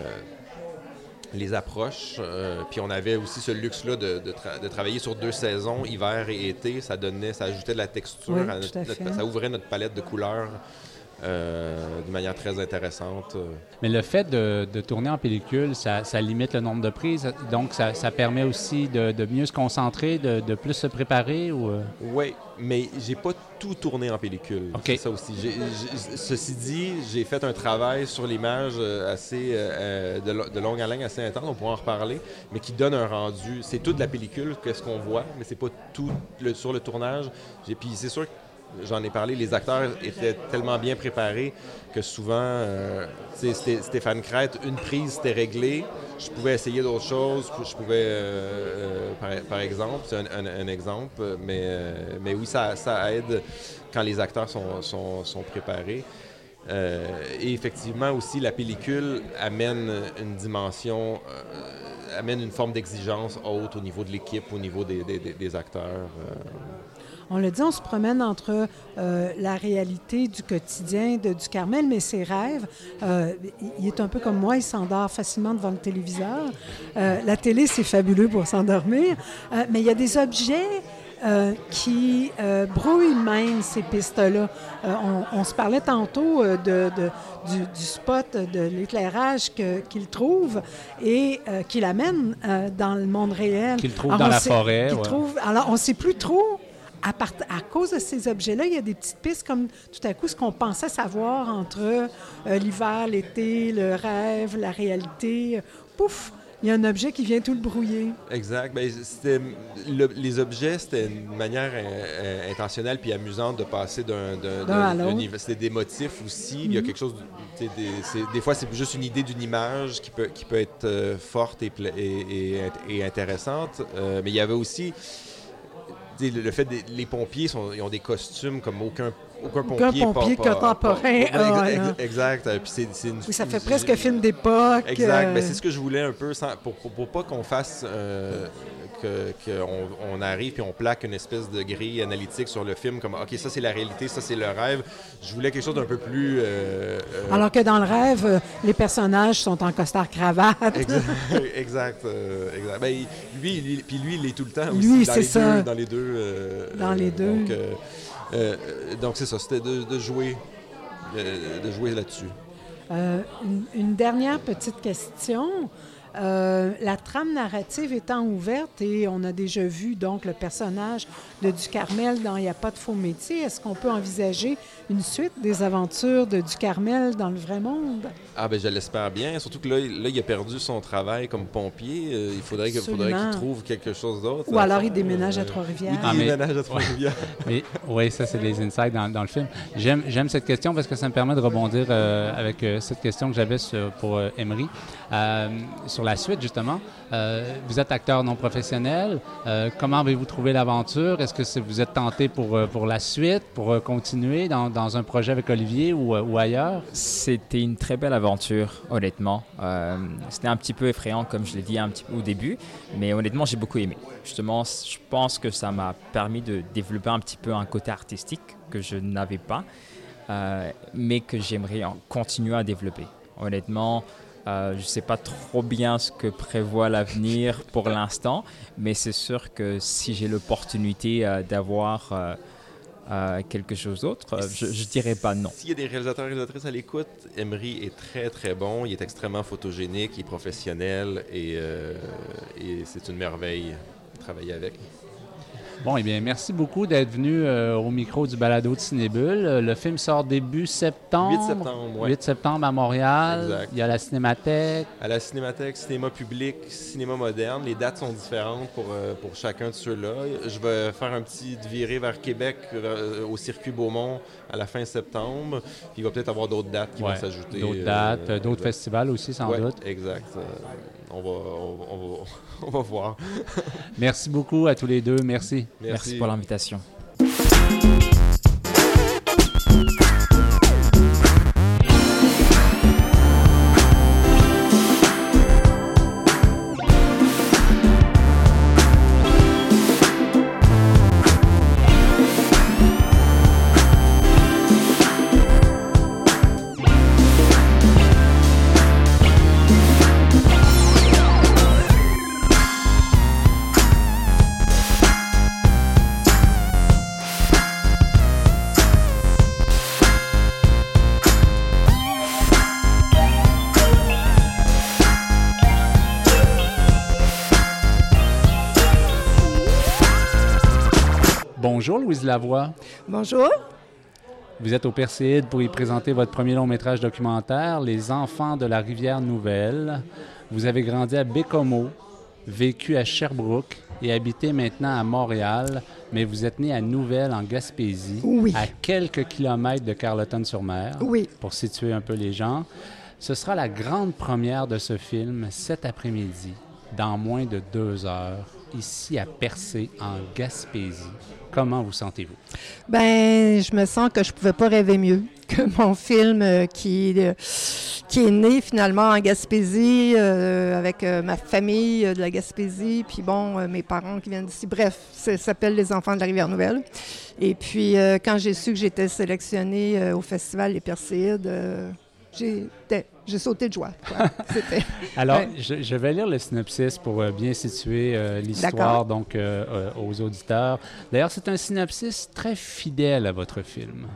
les approches. Euh, puis on avait aussi ce luxe-là de, de, travailler sur deux saisons, hiver et été. Ça donnait, ça ajoutait de la texture, ça ouvrait notre palette de couleurs. Euh, de manière très intéressante. Mais le fait de, tourner en pellicule, ça, limite le nombre de prises, donc ça, permet aussi de, mieux se concentrer, de, plus se préparer ou... Euh? Oui, mais j'ai pas tout tourné en pellicule. C'est ça aussi. ceci dit, j'ai fait un travail sur l'image euh, assez de, longue haleine, assez intense, on pourra en reparler, mais qui donne un rendu. C'est tout de la pellicule, qu'est-ce qu'on voit, mais c'est pas tout sur le tournage. Puis c'est sûr que j'en ai parlé, les acteurs étaient tellement bien préparés que souvent, euh, Stéphane Crête, une prise, c'était réglé. Je pouvais essayer d'autres choses. Je pouvais, euh, euh, par, exemple, c'est un, exemple, mais, mais oui, ça, aide quand les acteurs sont, préparés. et effectivement aussi, la pellicule amène une dimension, amène une forme d'exigence haute au niveau de l'équipe, au niveau des acteurs on le dit, on se promène entre euh, la réalité du quotidien de, du Carmel, mais ses rêves. Euh, il est un peu comme moi, il s'endort facilement devant le téléviseur. Euh, la télé, c'est fabuleux pour s'endormir, mais il y a des objets qui brouillent même ces pistes-là. On, se parlait tantôt de, du, spot de l'éclairage qu'il trouve et qu'il amène dans le monde réel. Qu'il trouve dans la forêt. Trouve, alors, on ne sait plus trop à, cause de ces objets-là, il y a des petites pistes comme tout à coup ce qu'on pensait savoir entre euh, l'hiver, l'été, le rêve, la réalité. Pouf! Il y a un objet qui vient tout le brouiller. Exact. Ben, les objets, c'était une manière euh, euh, intentionnelle puis amusante de passer d'un niveau. C'était des motifs aussi. Il y a mhm. quelque chose. Des, des, fois, c'est juste une idée d'une image qui peut, qui peut être forte et, et, et, intéressante. mais il y avait aussi le fait que les pompiers sont, ils ont des costumes comme aucun aucun pompier, pompier contemporain. exact. oui, ça fait presque film d'époque. Exact. Euh. c'est ce que je voulais un peu, pour, pour, pas qu'on fasse euh, qu'on on arrive et on plaque une espèce de grille analytique sur le film, comme OK, ça c'est la réalité, ça c'est le rêve. Je voulais quelque chose d'un peu plus. Euh, Alors que dans le rêve, les personnages sont en costard cravate. exact. exact, ben, lui, puis lui, il est tout le temps aussi. Lui, c'est ça. dans les deux. dans les deux. Donc, euh, donc c'est ça, c'était de, jouer, euh, de jouer là-dessus. Euh, une, dernière petite question. Euh, la trame narrative étant ouverte et on a déjà vu donc le personnage de Ducarmel dans Il n'y a pas de faux métier, est-ce qu'on peut envisager une suite des aventures de Ducarmel dans le vrai monde? Ah ben je l'espère bien, surtout que là, là, il a perdu son travail comme pompier. Euh, il faudrait, qu'il trouve quelque chose d'autre. Ou alors il déménage à Trois-Rivières. il déménage à Trois-Rivières. oui, ça c'est les insights dans, dans le film. J'aime cette question parce que ça me permet de rebondir euh, avec cette question que j'avais pour Emery. sur la suite, justement. Euh, vous êtes acteur non professionnel. Euh, comment avez-vous trouvé l'aventure? Est-ce que vous êtes tenté pour, euh, pour la suite, pour continuer dans, dans, un projet avec Olivier ou, ailleurs? C'était une très belle aventure, honnêtement. C'était un petit peu effrayant, comme je l'ai dit un petit au début, mais honnêtement, j'ai beaucoup aimé. Justement, je pense que ça m'a permis de développer un petit peu un côté artistique que je n'avais pas, mais que j'aimerais continuer à développer. Honnêtement, euh, je ne sais pas trop bien ce que prévoit l'avenir pour l'instant, mais c'est sûr que si j'ai l'opportunité euh, d'avoir euh, quelque chose d'autre, je ne dirais pas non. S'il y a des réalisateurs et réalisatrices à l'écoute, Emery est très très bon, il est extrêmement photogénique, il est professionnel et, et c'est une merveille de travailler avec. Bon, eh bien, merci beaucoup d'être venu euh, au micro du balado de Cinébule. Euh, le film sort début septembre. 8 septembre, oui. 8 septembre à Montréal. Exact. Il y a la Cinémathèque. À la Cinémathèque, cinéma public, cinéma moderne. Les dates sont différentes pour, euh, pour chacun de ceux-là. Je vais faire un petit viré vers Québec au circuit Beaumont à la fin septembre. Puis il va peut-être avoir d'autres dates qui vont s'ajouter. D'autres dates, d'autres festivals aussi, sans doute. Exact on va, on, va, voir. Merci beaucoup à tous les deux. Merci. Merci pour l'invitation. Bonjour Louise Lavoie. Bonjour. Vous êtes au Perséide pour y présenter votre premier long métrage documentaire, Les enfants de la rivière Nouvelle. Vous avez grandi à Bécomo. vécu à Sherbrooke et habitez maintenant à Montréal, mais vous êtes né à Nouvelle, en Gaspésie, Oui. à quelques kilomètres de Carleton-sur-Mer, Oui. pour situer un peu les gens. Ce sera la grande première de ce film cet après-midi, dans moins de deux heures, ici à Percé, en Gaspésie. Comment vous sentez-vous? Ben, je me sens que je pouvais pas rêver mieux que mon film euh, qui, euh, qui est né finalement en Gaspésie euh, avec ma famille de la Gaspésie, puis bon, mes parents qui viennent d'ici. Bref, ça s'appelle Les Enfants de la Rivière-Nouvelle. Et puis, quand j'ai su que j'étais sélectionnée au Festival Les Perséides, euh, j'ai sauté de joie. Alors, Ouais. je, je vais lire le synopsis pour euh, bien situer euh, l'histoire donc euh, aux auditeurs. D'ailleurs, c'est un synopsis très fidèle à votre film.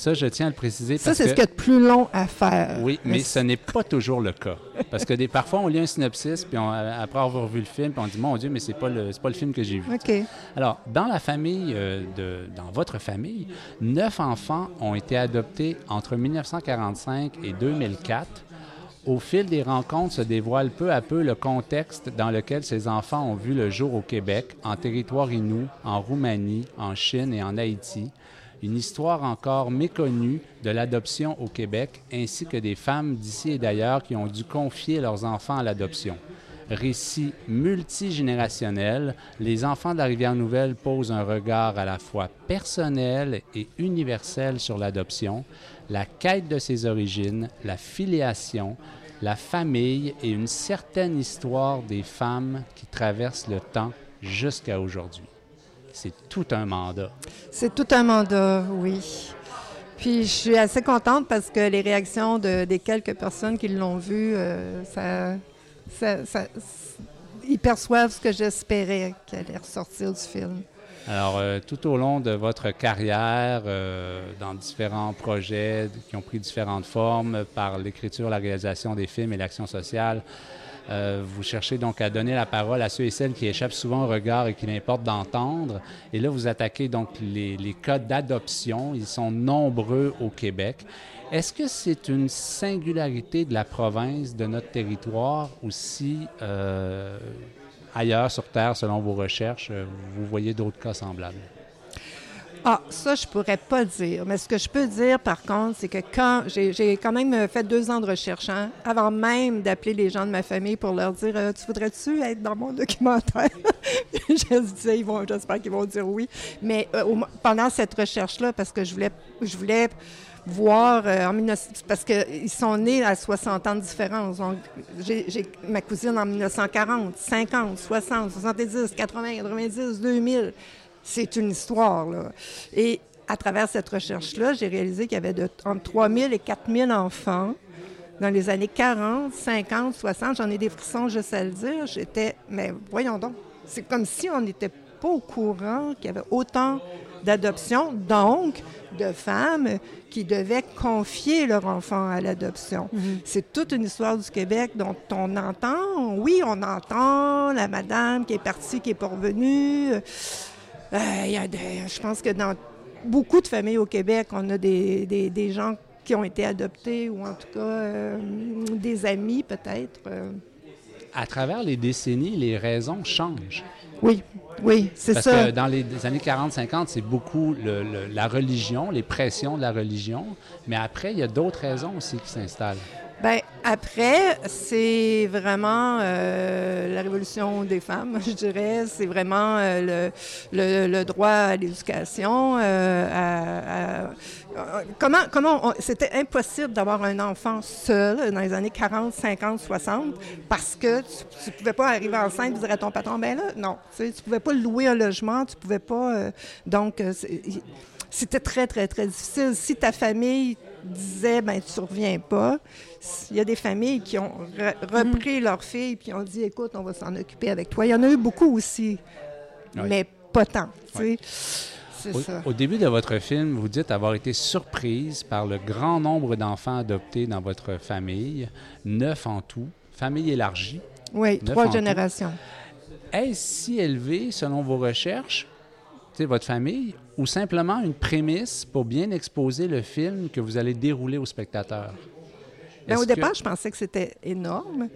Ça, je tiens à le préciser Ça, parce c'est que ce qu'il y a de plus long à faire. oui, mais ce n'est pas toujours le cas. Parce que des, parfois, on lit un synopsis, puis on- après avoir vu le film, puis on dit Mon Dieu, mais c'est pas le, c'est pas le film que j'ai vu. OK. Alors, dans la famille, euh, de, dans votre famille, neuf enfants ont été adoptés entre 1945 et 2004. Au fil des rencontres se dévoile peu à peu le contexte dans lequel ces enfants ont vu le jour au Québec, en territoire inou, en Roumanie, en Chine et en Haïti. Une histoire encore méconnue de l'adoption au Québec, ainsi que des femmes d'ici et d'ailleurs qui ont dû confier leurs enfants à l'adoption. Récit multigénérationnel, les enfants de la Rivière-Nouvelle posent un regard à la fois personnel et universel sur l'adoption, la quête de ses origines, la filiation, la famille et une certaine histoire des femmes qui traversent le temps jusqu'à aujourd'hui. C'est tout un mandat. C'est tout un mandat, oui. Puis je suis assez contente parce que les réactions de- des quelques personnes qui l'ont vu, euh, ça, ça- ça- ils perçoivent ce que j'espérais qu'elle allait ressortir du film. Alors, euh, tout au long de votre carrière, euh, dans différents projets qui ont pris différentes formes par l'écriture, la réalisation des films et l'action sociale, euh, vous cherchez donc à donner la parole à ceux et celles qui échappent souvent au regard et qu'il importe d'entendre. Et là, vous attaquez donc les, les cas d'adoption. Ils sont nombreux au Québec. Est-ce que c'est une singularité de la province, de notre territoire, ou si euh, ailleurs sur Terre, selon vos recherches, euh, vous voyez d'autres cas semblables? Ah, ça, je pourrais pas dire. Mais ce que je peux dire, par contre, c'est que quand j'ai quand même fait deux ans de recherche, hein, avant même d'appeler les gens de ma famille pour leur dire euh, Tu voudrais-tu être dans mon documentaire? Je disais, ils vont, j'espère qu'ils vont dire oui. Mais euh, pendant cette recherche-là, parce que je voulais, je voulais voir euh, en 19 parce qu'ils sont nés à 60 ans de différence. Donc, j'ai ma cousine en 1940, 50, 60, 70, 80, 90, 2000 c'est une histoire. Là. Et à travers cette recherche-là, j'ai réalisé qu'il y avait de, entre 3 000 et 4 000 enfants dans les années 40, 50, 60. J'en ai des frissons juste à le dire. J'étais, mais voyons donc, c'est comme si on n'était pas au courant qu'il y avait autant d'adoptions, donc de femmes qui devaient confier leur enfant à l'adoption. C'est toute une histoire du Québec dont on entend, oui, on entend la madame qui est partie, qui est pas revenue. Euh, y a je pense que dans beaucoup de familles au Québec, on a des, des- des gens qui ont été adoptés ou en tout cas euh, des amis peut-être. euh. À travers les décennies, les raisons changent. Oui, oui, c'est Parce ça. que dans les années 40-50, c'est beaucoup le- le- la religion, les pressions de la religion. Mais après, il y a d'autres raisons aussi qui s'installent. Ben après, c'est vraiment euh, la révolution des femmes, je dirais. C'est vraiment euh, le, le- le droit à l'éducation. euh, euh, comment comment c'était impossible d'avoir un enfant seul dans les années 40, 50, 60 parce que tu, ne pouvais pas arriver enceinte et dire à ton patron ben là non, tu tu pouvais pas louer un logement, tu pouvais pas euh, donc euh, c'était très, très, très difficile. Si ta famille disait, ben tu reviens pas, il y a des familles qui ont re- repris leur fille puis ont dit, écoute, on va s'en occuper avec toi. Il y en a eu beaucoup aussi, Oui. mais pas tant, tu sais. C'est Au, ça. au début de votre film, vous dites avoir été surprise par le grand nombre d'enfants adoptés dans votre famille, neuf en tout, famille élargie. Oui, trois tout. générations. Est-ce si élevé, selon vos recherches, votre famille, ou simplement une prémisse pour bien exposer le film que vous allez dérouler aux spectateurs? Ben, Est-ce au que- départ, je pensais que c'était énorme.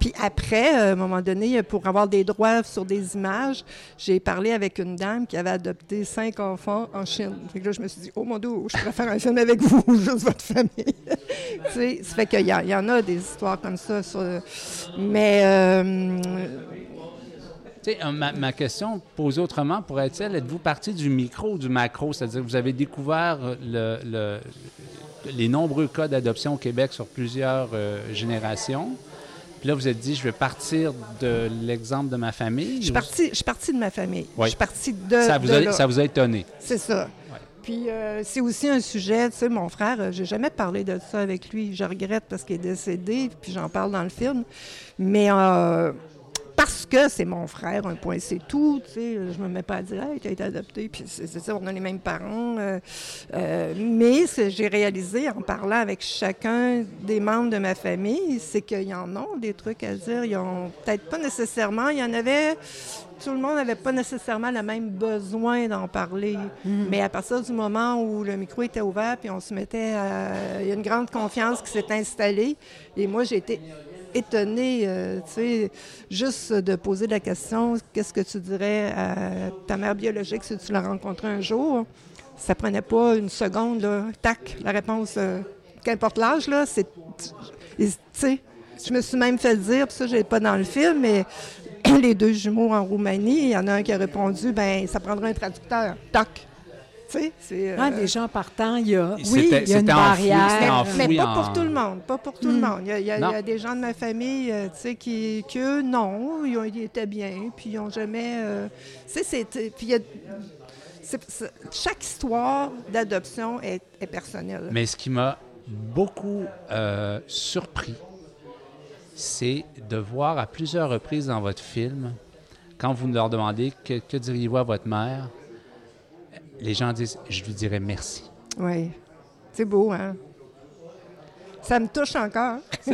Puis après, euh, à un moment donné, pour avoir des droits sur des images, j'ai parlé avec une dame qui avait adopté cinq enfants en Chine. Fait que là, je me suis dit, oh mon Dieu, je pourrais faire un film avec vous, juste votre famille. tu sais, ça fait qu'il y, y en a des histoires comme ça. sur- Mais euh, euh, ma, ma question posée autrement pourrait-elle, êtes-vous parti du micro ou du macro? C'est-à-dire que vous avez découvert le- le- les nombreux cas d'adoption au Québec sur plusieurs euh, générations. Puis là, vous êtes dit, je vais partir de l'exemple de ma famille. je suis partie, je suis partie de ma famille. Oui. Je suis partie de, Ça vous, de a, là. ça vous a étonné. C'est ça. Puis euh, c'est aussi un sujet, tu sais, mon frère, euh, j'ai jamais parlé de ça avec lui. Je regrette parce qu'il est décédé, puis j'en parle dans le film. Mais euh, parce que c'est mon frère, un point c'est tout, tu sais, je me mets pas à dire, hey, t'as été adopté, puis c'est ça, on a les mêmes parents. euh, euh, mais ce que j'ai réalisé en parlant avec chacun des membres de ma famille, c'est qu'ils en ont des trucs à dire. Ils ont peut-être pas nécessairement, il y en avait tout le monde n'avait pas nécessairement le même besoin d'en parler. Mais à partir du moment où le micro était ouvert, puis on se mettait à... Il y a une grande confiance qui s'est installée. Et moi, j'ai été étonnée, euh, tu sais, juste de poser la question, qu'est-ce que tu dirais à ta mère biologique si tu l'as rencontrée un jour? Ça prenait pas une seconde, là. Tac, la réponse, euh, qu'importe l'âge, là, c'est... Tu sais, je me suis même fait dire, puis ça, je pas dans le film, mais les deux jumeaux en Roumanie, il y en a un qui a répondu, ben ça prendrait un traducteur. Toc. Euh, Ah, déjà en partant, il y a, oui, il y a une barrière. enfoui. mais pas en- pour tout le monde, pas pour tout le monde. Il y a, il y a- Non. il y a des gens de ma famille, euh, tu sais, qui, non, ils, ont- ils étaient bien, puis ils n'ont jamais. euh, tu sais, c'est. Puis il y a- c'est- c'est- chaque histoire d'adoption est, est personnelle. Mais ce qui m'a beaucoup euh, surpris, c'est de voir à plusieurs reprises dans votre film, quand vous leur demandez que, que diriez-vous à votre mère, les gens disent Je lui dirais merci. Oui. C'est beau, hein? Ça me touche encore.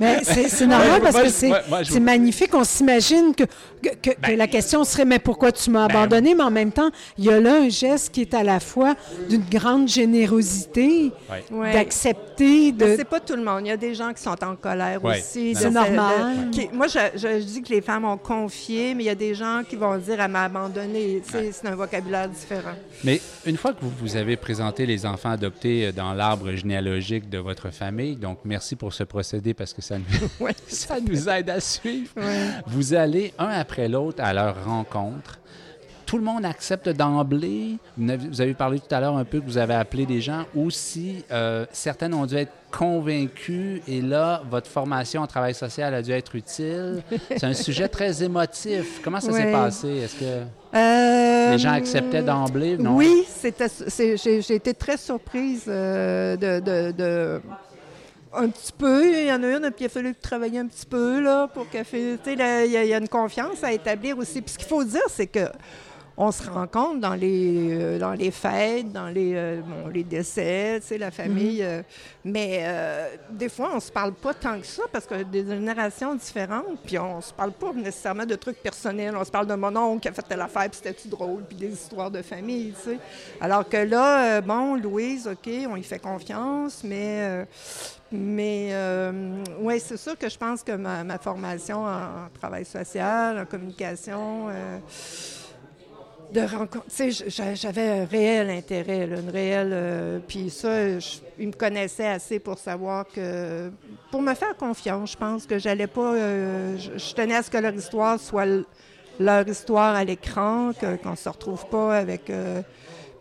Mais c'est c'est normal parce moi, que c'est moi- moi, je- c'est magnifique. On s'imagine que, que, que- que Ben, la question serait mais pourquoi tu m'as abandonné? Mais en même temps, il y a là un geste qui est à la fois d'une grande générosité, Ouais. D'accepter Mais de. c'est pas tout le monde. Il y a des gens qui sont en colère Ouais. aussi. C'est De- de- normal. qui- moi, je, je- je dis que les femmes ont confié, mais il y a des gens qui vont dire elle m'a abandonné. C'est un vocabulaire différent. Mais une fois que vous, vous avez présenté les enfants adoptés euh, dans l'arbre généalogique de votre famille, donc merci pour ce procédé parce que ça nous, Ouais. ça nous aide à suivre. Ouais. Vous allez un après l'autre à leur rencontre. Tout le monde accepte d'emblée. Vous avez- parlé tout à l'heure un peu que vous avez appelé des gens aussi. euh, certaines ont dû être convaincues et là, votre formation en travail social a dû être utile. C'est un sujet très émotif. Comment ça s'est passé? Est-ce que Euh, les gens acceptaient d'emblée? Oui, j'ai, j'ai été très surprise euh, de, de- de- Un petit peu. Il y en a une, puis il a fallu travailler un petit peu là, pour qu'elle fait. tu sais, là, Il y, y a une confiance à établir aussi. Puis ce qu'il faut dire, c'est que. On se rencontre dans les, euh, dans les fêtes, dans les, euh, bon, les décès, la famille. euh, mais des fois, on se parle pas tant que ça parce que des générations différentes, puis on se parle pas nécessairement de trucs personnels. On se parle de mon oncle qui a fait telle affaire, puis c'était-tu drôle, puis des histoires de famille, tu sais. Alors que là, bon, Louise, OK, on y fait confiance, mais... mais oui, c'est sûr que je pense que ma, ma formation en, en travail social, en communication, de rencontre. Tu sais, j'a- j'avais un réel intérêt, là, une réelle. euh, Puis ça, je- ils me connaissaient assez pour savoir que. Pour me faire confiance, je pense que j'allais pas. euh, je, je tenais à ce que leur histoire soit leur histoire à l'écran, qu'on se retrouve pas avec. euh,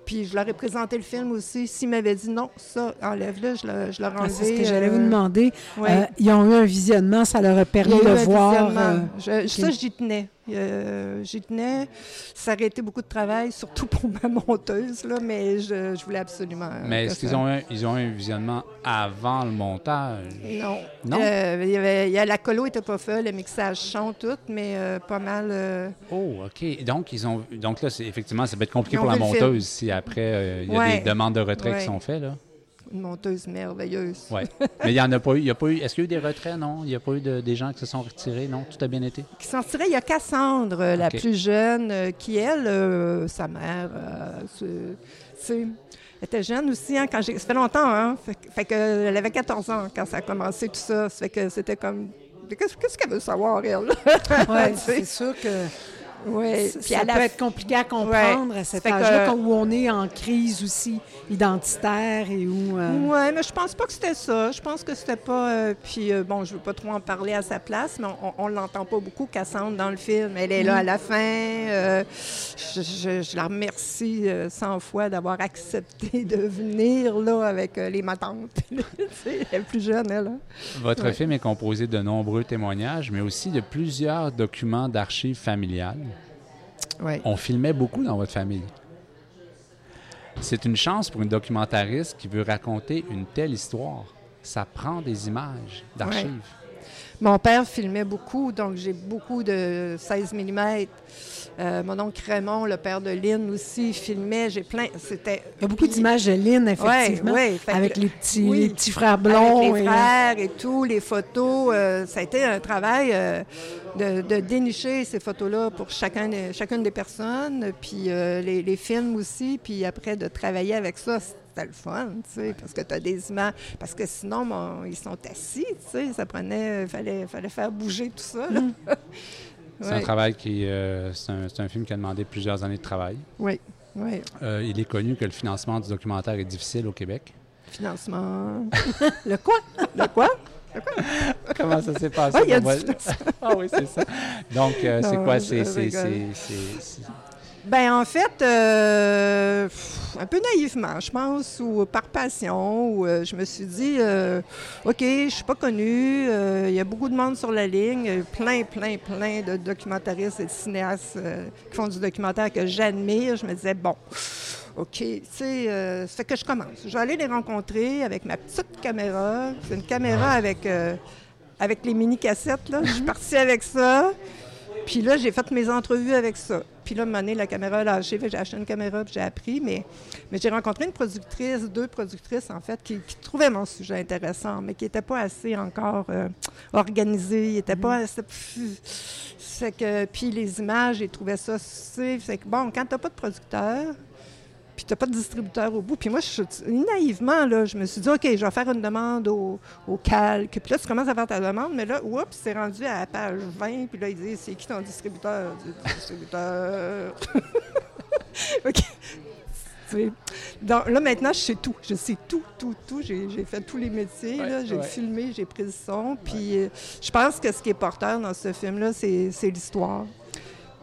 puis je leur ai présenté le film aussi. S'ils m'avaient dit non, ça, enlève-le, je, le- je leur Ah, enlevé. c'est ce que j'allais vous demander. ouais. Euh, ils ont eu un visionnement, ça leur a Il permis de voir. euh, Je- Ça, j'y tenais. Euh, j'y tenais. Ça aurait été beaucoup de travail, surtout pour ma monteuse, là, mais je, je voulais absolument. Mais est-ce qu'ils ont, eu- ils ont un visionnement avant le montage? Non. Non? Euh, il y avait, il y a- la colo était pas folle, le mixage son, tout, mais euh, pas mal. Oh, OK. Donc, ils ont, donc là, c'est, effectivement, ça peut être compliqué pour la monteuse si après, il y a Ouais. des demandes de retrait Ouais. qui sont faites. Là. Une monteuse merveilleuse. Oui. Mais il n'y en a pas eu. Il y a pas eu. Est-ce qu'il y a eu des retraits? Non. Il n'y a pas eu de, des gens qui se sont retirés? Non. Tout a bien été? Qui s'en tirait, il y a Cassandre, euh, la plus jeune, euh, qui, elle, euh, sa mère, euh, c'est- était jeune aussi, hein, quand j'ai... Ça fait longtemps, hein? Fait, que- fait que elle avait 14 ans quand ça a commencé, tout ça. Ça fait que c'était comme... Qu'est-ce qu'est-ce qu'elle veut savoir, elle? Sais? c'est sûr que Oui. ça, la peut être compliqué à comprendre à cet Fait que- âge-là, quand- où on est en crise aussi identitaire et où... euh, Oui, mais je pense pas que c'était ça. Je pense que c'était pas. euh, puis euh, bon, je veux pas trop en parler à sa place, mais on, on l'entend pas beaucoup, Cassandre, dans le film. Elle est là à la fin. euh, je, je- je la remercie euh, 100 fois d'avoir accepté de venir là avec euh, les matantes. Elle est plus jeune, elle. hein. Votre Ouais. film est composé de nombreux témoignages, mais aussi de plusieurs documents d'archives familiales. Ouais. On filmait beaucoup dans votre famille. C'est une chance pour une documentariste qui veut raconter une telle histoire. Ça prend des images d'archives. Mon père filmait beaucoup, donc j'ai beaucoup de 16 mm. mon oncle Raymond, le père de Lynn aussi, filmait. J'ai plein. C'était. Il y a beaucoup d'images de Lynn, effectivement, Ouais, ouais, fait que- avec les petits, oui. les petits frères blonds. Avec les et- frères et tout, les photos. euh, ça a été un travail euh, de, de dénicher ces photos-là pour chacun chacune des personnes, puis euh, les, les films aussi, puis après de travailler avec ça. C'était le fun, tu sais, parce que tu as des images. Parce que sinon, bon, ils sont assis, tu sais, ça prenait. Il fallait, fallait faire bouger tout ça, là. C'est un travail qui. euh, c'est un, c'est un film qui a demandé plusieurs années de travail. Oui, oui. Euh, il est connu que le financement du documentaire est difficile au Québec. Financement. le quoi? Le quoi? Comment ça s'est passé? Ah, il y a pour du moi? ah oui, c'est ça. Donc, euh, c'est quoi? C'est, c'est, c'est, c'est- c'est- Ben en fait, euh, un peu naïvement, je pense, ou par passion, où euh, je me suis dit, euh, OK, je suis pas connue, il y a beaucoup de monde sur la ligne, plein, plein, plein de documentaristes et de cinéastes qui font du documentaire que j'admire. Je me disais, bon, OK, tu sais, fait que je commence. Je vais aller les rencontrer avec ma petite caméra. C'est une caméra avec, avec les mini-cassettes, là. Je suis partie avec ça. Puis là, j'ai fait mes entrevues avec ça. Puis là, donné, la caméra a lâché. Fait que J'ai acheté une caméra, puis j'ai appris. Mais, mais j'ai rencontré une productrice, deux productrices, en fait, qui, qui trouvaient mon sujet intéressant, mais qui n'étaient pas assez encore euh, organisées. Ils n'étaient pas assez... C'est que, puis les images, j'ai trouvé ça... C'est que, bon, quand tu n'as pas de producteur, puis tu n'as pas de distributeur au bout. Puis moi, je, naïvement, là, je me suis dit, OK, je vais faire une demande au, au calque. Puis là, tu commences à faire ta demande, mais là, oups, c'est rendu à la page 20. Puis là, ils disent, c'est qui ton distributeur? Distributeur. OK. Donc là, maintenant, je sais tout. Je sais tout, tout, tout. J'ai fait tous les métiers. Ouais. J'ai ouais. filmé, j'ai pris le son. Puis euh, je pense que ce qui est porteur dans ce film-là, c'est l'histoire.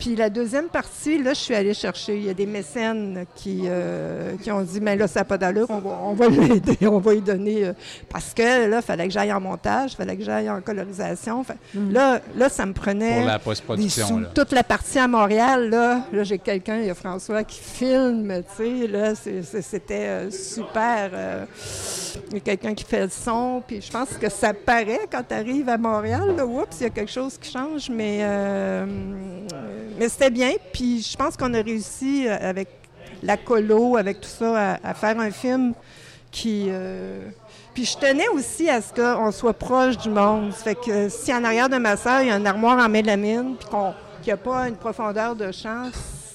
Puis la deuxième partie, là, je suis allée chercher. Il y a des mécènes qui, euh, qui ont dit, mais là, ça n'a pas d'allure, on va, on va l'aider, on va lui donner. euh, parce que là, il fallait que j'aille en montage, il fallait que j'aille en colorisation. Fait- là, là, ça me prenait pour la des post-production. sous. là. Toute la partie à Montréal, là, là j'ai quelqu'un, il y a François qui filme, tu sais, là, c'est- c'est- c'était euh, super. il y a quelqu'un qui fait le son, puis je pense que ça paraît quand tu arrives à Montréal, là, oups, il y a quelque chose qui change, mais, euh, mais c'était bien, puis je pense qu'on a réussi euh, avec la colo, avec tout ça, à, à faire un film qui... euh, puis je tenais aussi à ce qu'on soit proche du monde. Ça fait que euh, si en arrière de ma sœur, il y a une armoire en mélamine, puis qu'on- qu'il n'y a pas une profondeur de champ,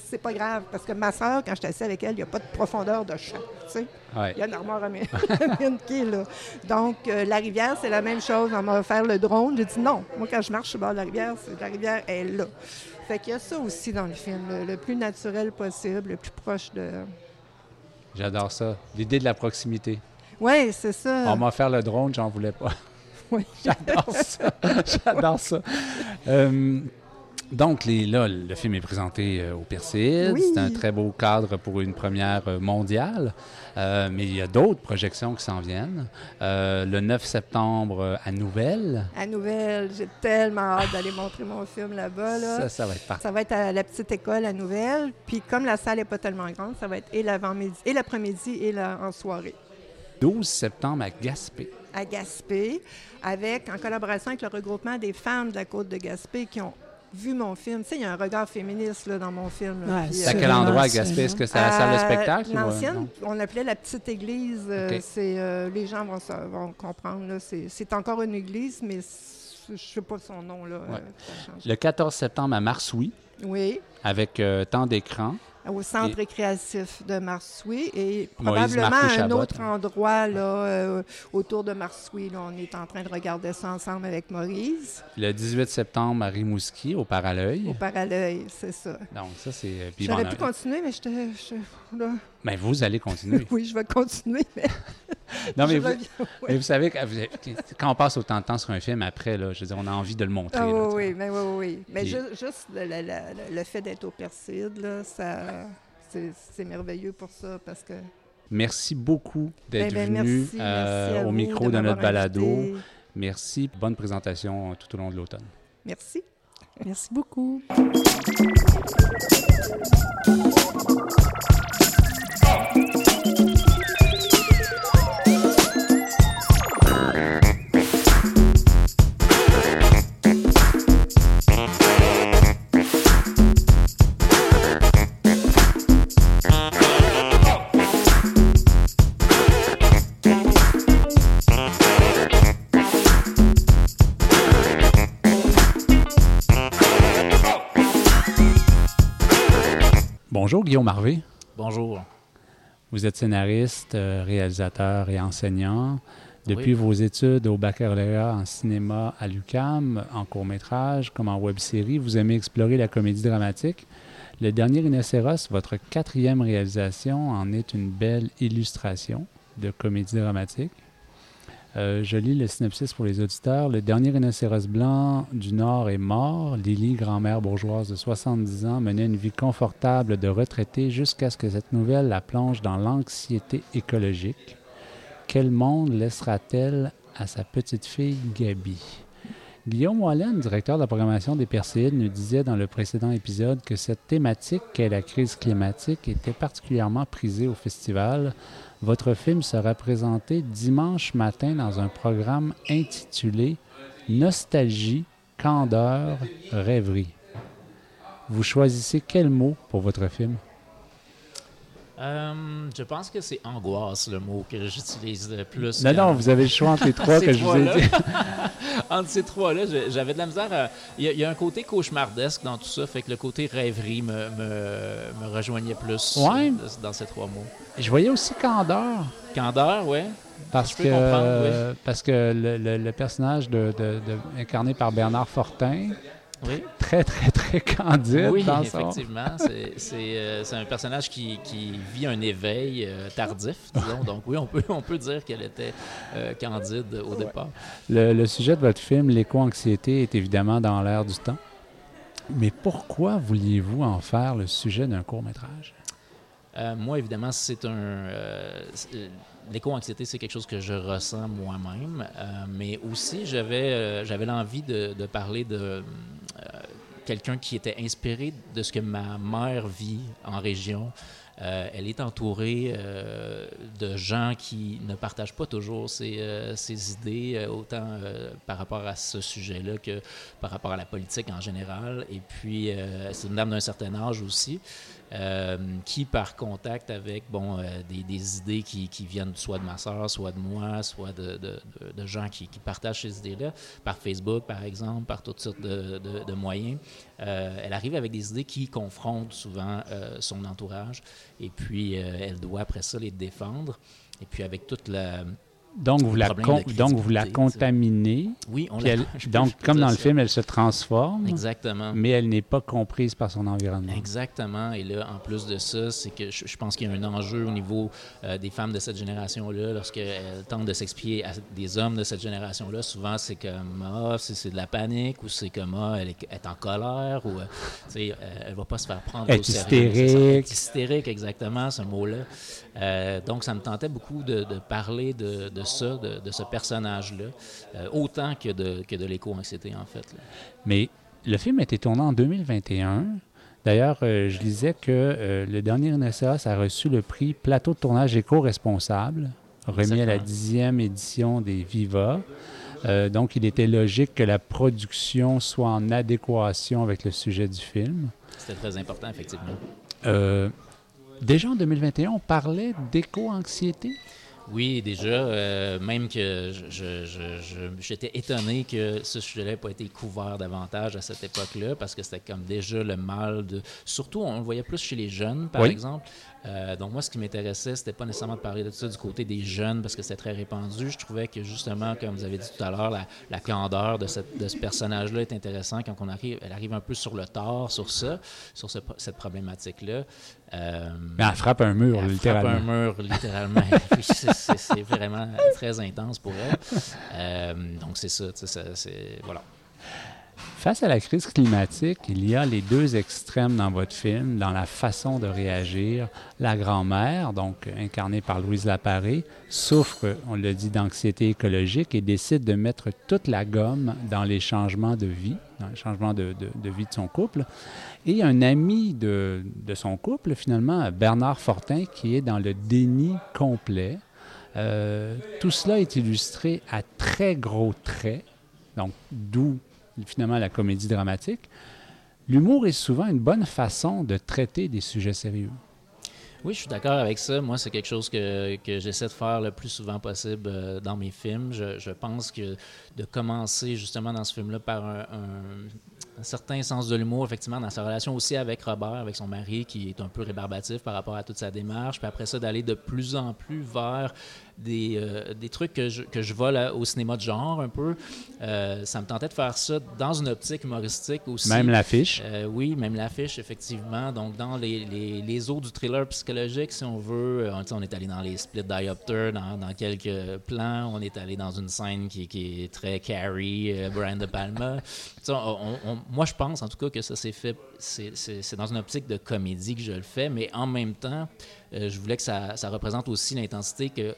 c'est pas grave. Parce que ma sœur, quand je suis assise avec elle, il n'y a pas de profondeur de champ. tu sais. Ouais. Il y a une armoire en mélamine qui est là. Donc, euh, la rivière, c'est la même chose. On m'a offert le drone. J'ai dit non. Moi, quand je marche sur le bord de la rivière, la rivière est là. Fait qu'il y a ça aussi dans le film. Le, le plus naturel possible, le plus proche de... J'adore ça. L'idée de la proximité. Oui, c'est ça. On m'a offert le drone, j'en voulais pas. Oui. J'adore ça. J'adore ça. Euh, donc, les, là, le film est présenté euh, au Perséide. Oui. C'est un très beau cadre pour une première euh, mondiale. Euh, mais il y a d'autres projections qui s'en viennent. Euh, le 9 septembre euh, à Nouvelle. À Nouvelle, j'ai tellement hâte d'aller montrer mon film là-bas. Là. Ça, ça va être parfait. Ça va être à la petite école à Nouvelle. Puis comme la salle n'est pas tellement grande, ça va être et l'avant-midi, et l'après-midi et la- en soirée. 12 septembre à Gaspé. À Gaspé, avec, en collaboration avec le regroupement des femmes de la côte de Gaspé qui ont vu mon film. Tu sais, il y a un regard féministe là, dans mon film. là. Ouais, Puis, C'est à euh, quel endroit à. Gaspé? Est-ce que c'est à la salle de euh, spectacle? euh, L'ancienne, on appelait la petite église. c'est, euh, les gens vont, comprendre. là. C'est, c'est encore une église, mais je ne sais pas son nom. Là, Ouais. Le 14 septembre à Marsoui, Oui, avec euh, tant d'écran. Au centre Et- récréatif de Marsoui et probablement Marcou un autre endroit là, euh, autour de Marsoui. Là, on est en train de regarder ça ensemble avec Maurice, Le 18 septembre à Rimouski, au Paralœil. au Parallèle, c'est ça. Donc, ça, c'est. euh, J'aurais pu continuer, mais je te... je- là, ben, vous allez continuer. oui, je vais continuer, mais, non, mais je vous, reviens. mais vous savez, quand on passe autant de temps sur un film, après, là, je veux dire, on a envie de le montrer. Ah là, oui, mais oui, oui, oui. Mais Puis- juste le, le- le- le fait d'être au Perside, là, ça, c'est, merveilleux pour ça parce que... Merci beaucoup d'être Ben, ben, venu merci, euh, merci au micro de de notre balado. invité. Merci. Bonne présentation tout au long de l'automne. Merci. Merci beaucoup. Bonjour, Guillaume Harvey. Bonjour. Vous êtes scénariste, euh, réalisateur et enseignant. Depuis vos études au baccalauréat en cinéma à l'UCAM, en court-métrage comme en web-série, vous aimez explorer la comédie dramatique. Le dernier Rhinocéros, votre quatrième réalisation, en est une belle illustration de comédie dramatique. Euh, je lis le synopsis pour les auditeurs. Le dernier rhinocéros blanc du Nord est mort. Lily, grand-mère bourgeoise de 70 ans, menait une vie confortable de retraitée jusqu'à ce que cette nouvelle la plonge dans l'anxiété écologique. Quel monde laissera-t-elle à sa petite fille Gabi? Guillaume Wallen, directeur de la programmation des Perséides, nous disait dans le précédent épisode que cette thématique qu'est la crise climatique était particulièrement prisée au festival. Votre film sera présenté dimanche matin dans un programme intitulé Nostalgie, candeur, rêverie. Vous choisissez quel mot pour votre film? Euh, je pense que c'est angoisse le mot que j'utilise le plus. Non, non, vous avez le choix entre les trois que je vous ai dit. Entre ces trois-là, j'avais de la misère. à- Il y, a- il y a un côté cauchemardesque dans tout ça, fait que le côté rêverie me, me, me rejoignait plus Ouais. euh, dans ces trois mots. Je voyais aussi candeur. Candeur, ouais. Parce que, oui. parce que le, le- le personnage de, de- de- incarné par Bernard Fortin, Oui, très, très, très candide oui dans effectivement. C'est, euh, c'est un personnage qui, qui vit un éveil euh, tardif, disons. Donc oui, on peut, on peut dire qu'elle était euh, candide au départ. Le, le sujet de votre film, l'éco-anxiété, est évidemment dans l'air du temps. Mais pourquoi vouliez-vous en faire le sujet d'un court-métrage? Euh, moi, évidemment, c'est un. L'éco-anxiété, c'est quelque chose que je ressens moi-même, euh, mais aussi j'avais euh, j'avais l'envie de, de parler de euh, quelqu'un qui était inspiré de ce que ma mère vit en région. Euh, elle est entourée euh, de gens qui ne partagent pas toujours ses, euh, idées, autant par rapport à ce sujet-là que par rapport à la politique en général. Et puis, c'est une dame d'un certain âge aussi, qui, par contact avec bon, des, idées qui, viennent soit de ma soeur, soit de moi, soit de, gens qui, partagent ces idées-là, par Facebook, par exemple, par toutes sortes de, moyens, elle arrive avec des idées qui confrontent souvent son entourage. Et puis, euh, elle doit après ça les défendre. Et puis, avec toute la. Donc, vous la, donc vous la contaminez. Oui, on l'a- elle- donc, comme dans le ça. film, elle se transforme, Exactement. mais elle n'est pas comprise par son environnement. Exactement. Et là, en plus de ça, c'est que je, je pense qu'il y a un enjeu au niveau euh, des femmes de cette génération-là. Lorsqu'elles tentent de s'expliquer à des hommes de cette génération-là, souvent c'est comme ah, c'est, de la panique ou c'est comme ah, elle est, elle est en colère ou euh, sais, euh, elle va pas se faire prendre Elle au est sérieux. hystérique. est hystérique, exactement, ce mot-là. Euh, donc, ça me tentait beaucoup de, de parler de, de ça, de, de ce personnage-là, euh, autant que de, que de l'éco-anxiété, en fait. là. Mais le film a été tourné en 2021. D'ailleurs, euh, je lisais que euh, le dernier Rhinocéros a reçu le prix Plateau de tournage éco-responsable, remis à la dixième édition des Viva. Euh, donc, il était logique que la production soit en adéquation avec le sujet du film. C'était très important, effectivement. Déjà en 2021, on parlait d'éco-anxiété? Oui, déjà, euh, même que j'étais étonné que ce sujet-là n'ait pas été couvert davantage à cette époque-là, parce que c'était comme déjà le mal de... Surtout, on le voyait plus chez les jeunes, par exemple. Euh, donc moi, ce qui m'intéressait, c'était pas nécessairement de parler de ça du côté des jeunes parce que c'était très répandu. Je trouvais que justement, comme vous avez dit tout à l'heure, la, candeur de, cette, de ce personnage-là est intéressant quand on arrive, elle arrive un peu sur le tort, sur ça, sur cette problématique-là. Euh, Mais elle frappe un mur, elle littéralement. Frappe un mur, littéralement. c'est vraiment très intense pour elle. Euh, donc c'est ça, c'est voilà. Face à la crise climatique, il y a les deux extrêmes dans votre film, dans la façon de réagir. La grand-mère, donc incarnée par Louise Laparé, souffre, on le dit, d'anxiété écologique et décide de mettre toute la gomme dans les changements de vie, dans les changements de, vie de son couple. Et un ami de, son couple, finalement, Bernard Fortin, qui est dans le déni complet. Euh, tout cela est illustré à très gros traits, donc d'où finalement la comédie dramatique, l'humour est souvent une bonne façon de traiter des sujets sérieux. Oui, je suis d'accord avec ça. Moi, c'est quelque chose que, que j'essaie de faire le plus souvent possible euh, dans mes films. Je, pense que de commencer justement dans ce film-là par un, un, certain sens de l'humour, effectivement, dans sa relation aussi avec Robert, avec son mari, qui est un peu rébarbatif par rapport à toute sa démarche, puis après ça, d'aller de plus en plus vers des, euh, des trucs que je, que je vole au cinéma de genre un peu. Euh, ça me tentait de faire ça dans une optique humoristique aussi. Même l'affiche? Euh, oui, même l'affiche, effectivement. Donc, dans les, les, les, eaux du thriller psychologique, si on veut, on, on est allé dans les split diopters, dans, dans, quelques plans. On est allé dans une scène qui, qui est très Carrie, Brian De Palma. moi, je pense en tout cas que ça s'est fait, c'est dans une optique de comédie que je le fais, mais en même temps, je voulais que ça, ça représente aussi l'intensité que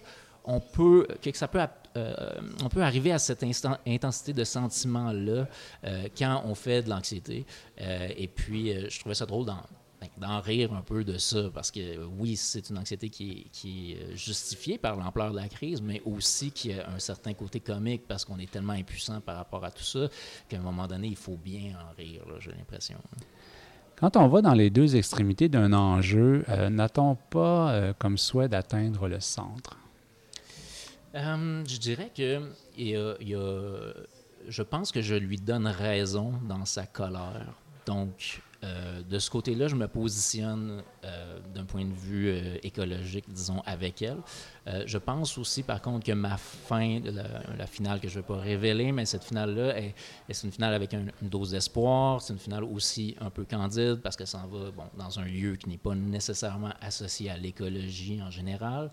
on peut, que ça peut, euh, on peut arriver à cette intensité de sentiment-là euh, quand on fait de l'anxiété. Euh, et puis, je trouvais ça drôle d'en, d'en rire un peu de ça, parce que oui, c'est une anxiété qui est, qui est justifiée par l'ampleur de la crise, mais aussi qui a un certain côté comique, parce qu'on est tellement impuissant par rapport à tout ça, qu'à un moment donné, il faut bien en rire, j'ai l'impression. Quand on va dans les deux extrémités d'un enjeu, n'a-t-on pas comme souhait d'atteindre le centre? Euh, je dirais que il y a, je pense que je lui donne raison dans sa colère. Donc, euh, de ce côté-là, je me positionne euh, d'un point de vue écologique, disons, avec elle. je pense aussi, par contre, que ma fin, la, finale que je ne vais pas révéler, mais cette finale-là, est, est, une finale avec une dose d'espoir. C'est une finale aussi un peu candide parce que ça en va bon, dans un lieu qui n'est pas nécessairement associé à l'écologie en général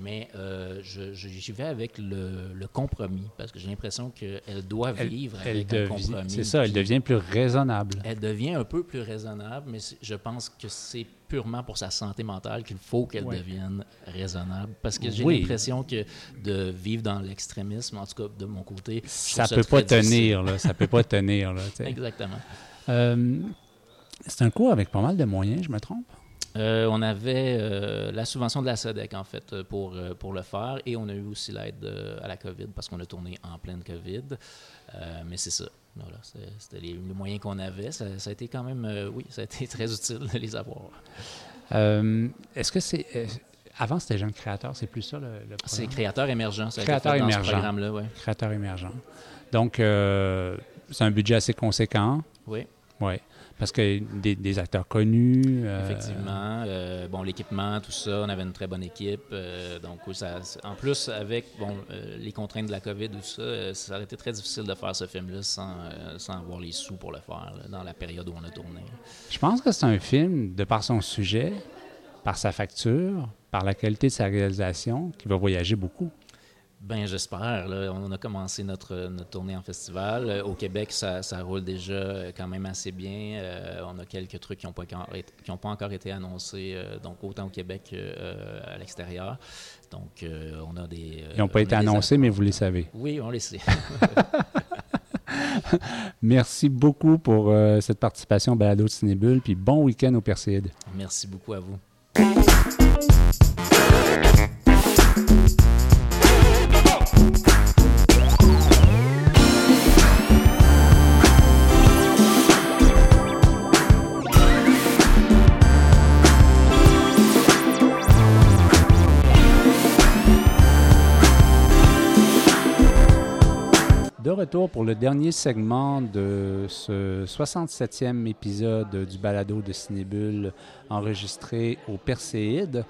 mais euh, j'y vais avec le, compromis parce que j'ai l'impression qu'elle doit vivre avec un compromis. C'est ça, elle devient plus raisonnable. Elle devient un peu plus raisonnable, mais je pense que c'est purement pour sa santé mentale qu'il faut qu'elle devienne raisonnable. Parce que j'ai l'impression que de vivre dans l'extrémisme, en tout cas de mon côté, ça ne peut, pas tenir, là, ça peut pas tenir. Là, Exactement. Euh, c'est un cours avec pas mal de moyens, je me trompe? Euh, on avait euh, la subvention de la SEDEC, en fait, euh, pour, pour le faire. Et on a eu aussi l'aide à la COVID parce qu'on a tourné en pleine COVID. mais c'est ça. Voilà, c'était les, moyens qu'on avait. Ça, a été quand même, oui, ça a été très utile de les avoir. Est-ce que c'est. avant, c'était Jeune Créateur, c'est plus ça le, le C'est Créateur émergent, ça Créateur émergent. programme-là, oui. Créateur émergent. Donc, c'est un budget assez conséquent. Oui. Oui. Parce que des, acteurs connus. Euh, Effectivement. Euh, bon, l'équipement, tout ça, on avait une très bonne équipe. Euh, donc, ça, en plus, avec bon, les contraintes de la COVID, tout ça, ça aurait été très difficile de faire ce film-là sans, sans avoir les sous pour le faire dans la période où on a tourné. Je pense que c'est un film, de par son sujet, par sa facture, par la qualité de sa réalisation, qui va voyager beaucoup. Ben j'espère. On a commencé notre, notre, tournée en festival. Euh, au Québec, ça, ça, roule déjà euh, quand même assez bien. Euh, on a quelques trucs qui n'ont pas, qui pas encore été annoncés, donc autant au Québec qu'à l'extérieur. Donc on a des... Ils n'ont pas été annoncés, mais vous les savez. Oui, on les sait. Merci beaucoup pour cette participation au Balado de Cinébule, puis bon week-end au Perséide. Merci beaucoup à vous. Pour le dernier segment de ce 67e épisode du balado de Cinébule enregistré au Perséide.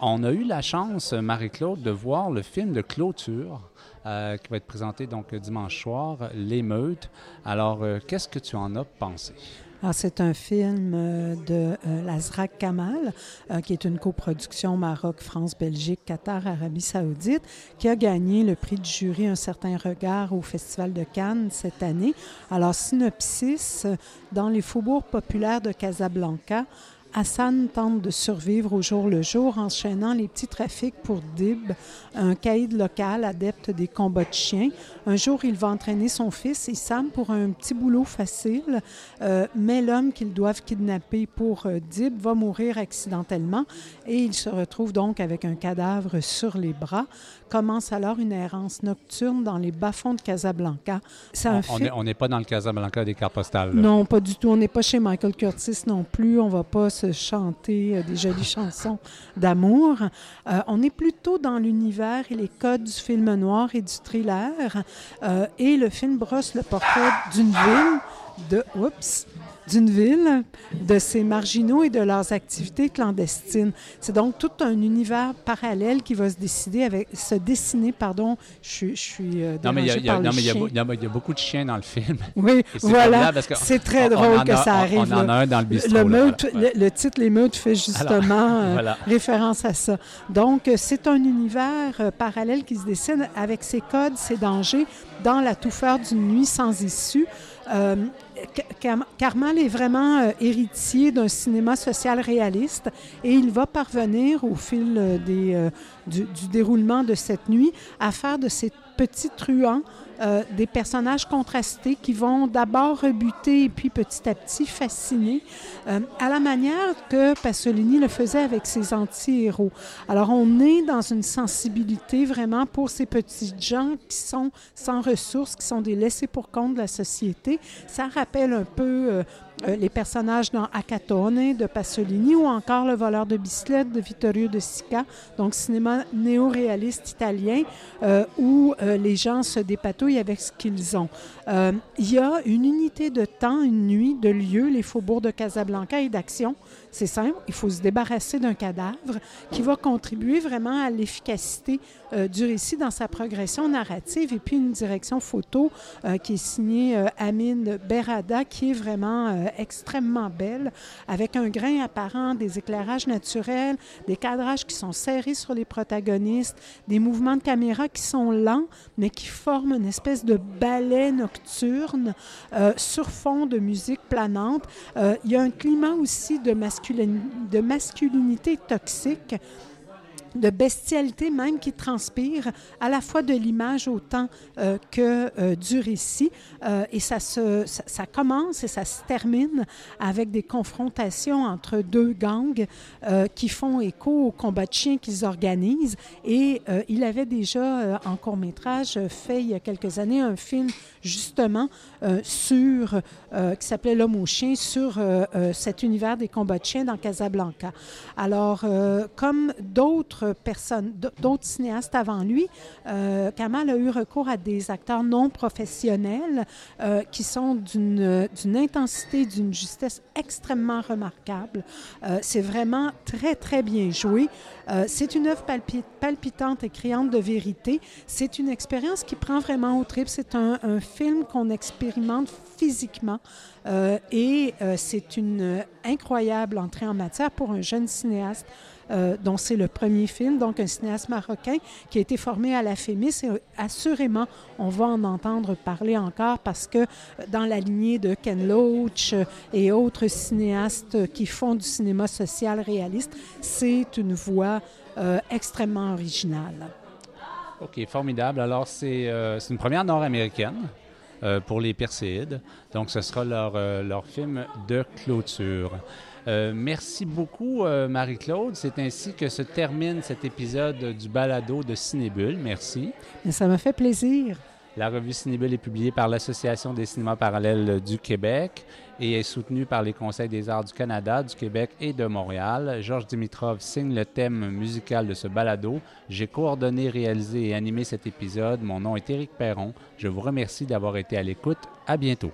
On a eu la chance, Marie-Claude, de voir le film de clôture euh, qui va être présenté donc dimanche soir, L'émeute. Alors, euh, qu'est-ce que tu en as pensé? Alors, c'est un film euh, de euh, Lazrak Kamal, euh, qui est une coproduction Maroc, France, Belgique, Qatar, Arabie Saoudite, qui a gagné le prix du jury Un certain regard au Festival de Cannes cette année. Alors, synopsis, dans les faubourgs populaires de Casablanca, Hassan tente de survivre au jour le jour, enchaînant les petits trafics pour Dib, un caïd local adepte des combats de chiens. Un jour, il va entraîner son fils Issam pour un petit boulot facile, euh, mais l'homme qu'ils doivent kidnapper pour euh, Dib va mourir accidentellement et il se retrouve donc avec un cadavre sur les bras. Commence alors une errance nocturne dans les bas-fonds de Casablanca. Un on n'est pas dans le Casablanca des cartes postales. Non, pas du tout. On n'est pas chez Michael Curtis non plus. On va pas se chanter euh, des jolies chansons d'amour. Euh, on est plutôt dans l'univers et les codes du film noir et du thriller. Euh, et le film brosse le portrait d'une ville de... Oups! D'une ville, de ses marginaux et de leurs activités clandestines. C'est donc tout un univers parallèle qui va se décider avec, se dessiner, pardon, je, je suis euh, non, mais il y a, beaucoup de chiens dans le film. Oui, voilà. C'est très drôle que a- ça arrive. On, en a un dans le bistrot. Le, là, meute, voilà. le, le titre Les Meutes fait justement euh, voilà. référence à ça. Donc, c'est un univers euh, parallèle qui se dessine avec ses codes, ses dangers, dans la touffeur d'une nuit sans issue. Euh, Ca- Cam- Carmal est vraiment euh, héritier d'un cinéma social réaliste et il va parvenir au fil euh, des, euh, du, du déroulement de cette nuit à faire de ces petits truands euh, des personnages contrastés qui vont d'abord rebuter et puis petit à petit fasciner, euh, à la manière que Pasolini le faisait avec ses anti-héros. Alors, on est dans une sensibilité vraiment pour ces petits gens qui sont sans ressources, qui sont des laissés pour compte de la société. Ça rappelle un peu euh, les personnages dans Acatone de Pasolini ou encore Le voleur de bicyclette de Vittorio De Sica, donc cinéma néo-réaliste italien euh, où euh, les gens se dépatouillent avec ce qu'ils ont. Euh, Il y a une unité de temps, une nuit, de lieu, les faubourgs de Casablanca et d'action. C'est simple, il faut se débarrasser d'un cadavre qui va contribuer vraiment à l'efficacité euh, du récit dans sa progression narrative et puis une direction photo euh, qui est signée Amine Berada qui est vraiment extrêmement belle avec un grain apparent, des éclairages naturels, des cadrages qui sont serrés sur les protagonistes, des mouvements de caméra qui sont lents mais qui forment une espèce de ballet nocturne euh, sur fond de musique planante. Euh, il y a un climat aussi de, masculin- de masculinité toxique de bestialité même qui transpire à la fois de l'image autant euh, que du récit. Et ça, se, ça, ça commence et ça se termine avec des confrontations entre deux gangs qui font écho au combat de chiens qu'ils organisent. Et il avait déjà, en court-métrage, fait il y a quelques années un film justement euh, sur, euh, qui s'appelait L'homme au chien, sur euh, cet univers des combats de chiens dans Casablanca. Alors, comme d'autres personnes, d'autres cinéastes avant lui, Kamal a eu recours à des acteurs non professionnels qui sont d'une intensité, d'une justesse extrêmement remarquable. C'est vraiment très, très bien joué. C'est une œuvre palpi- palpitante et criante de vérité. C'est une expérience qui prend vraiment au trip. C'est un, un qu'on expérimente physiquement. Euh, et euh, c'est une euh, incroyable entrée en matière pour un jeune cinéaste dont c'est le premier film, donc un cinéaste marocain qui a été formé à la FEMIS. Et assurément, on va en entendre parler encore parce que dans la lignée de Ken Loach et autres cinéastes qui font du cinéma social réaliste, c'est une voix euh, extrêmement originale. OK, formidable. Alors, c'est une première nord-américaine euh, pour les Perséides. Donc, ce sera leur, euh, leur film de clôture. Euh, merci beaucoup, Marie-Claude. C'est ainsi que se termine cet épisode du balado de Cinébule. Merci. Mais ça m'a fait plaisir. La revue Cinébule est publiée par l'Association des cinémas parallèles du Québec et est soutenue par les Conseils des arts du Canada, du Québec et de Montréal. Georges Dimitrov signe le thème musical de ce balado. J'ai coordonné, réalisé et animé cet épisode. Mon nom est Éric Perron. Je vous remercie d'avoir été à l'écoute. À bientôt.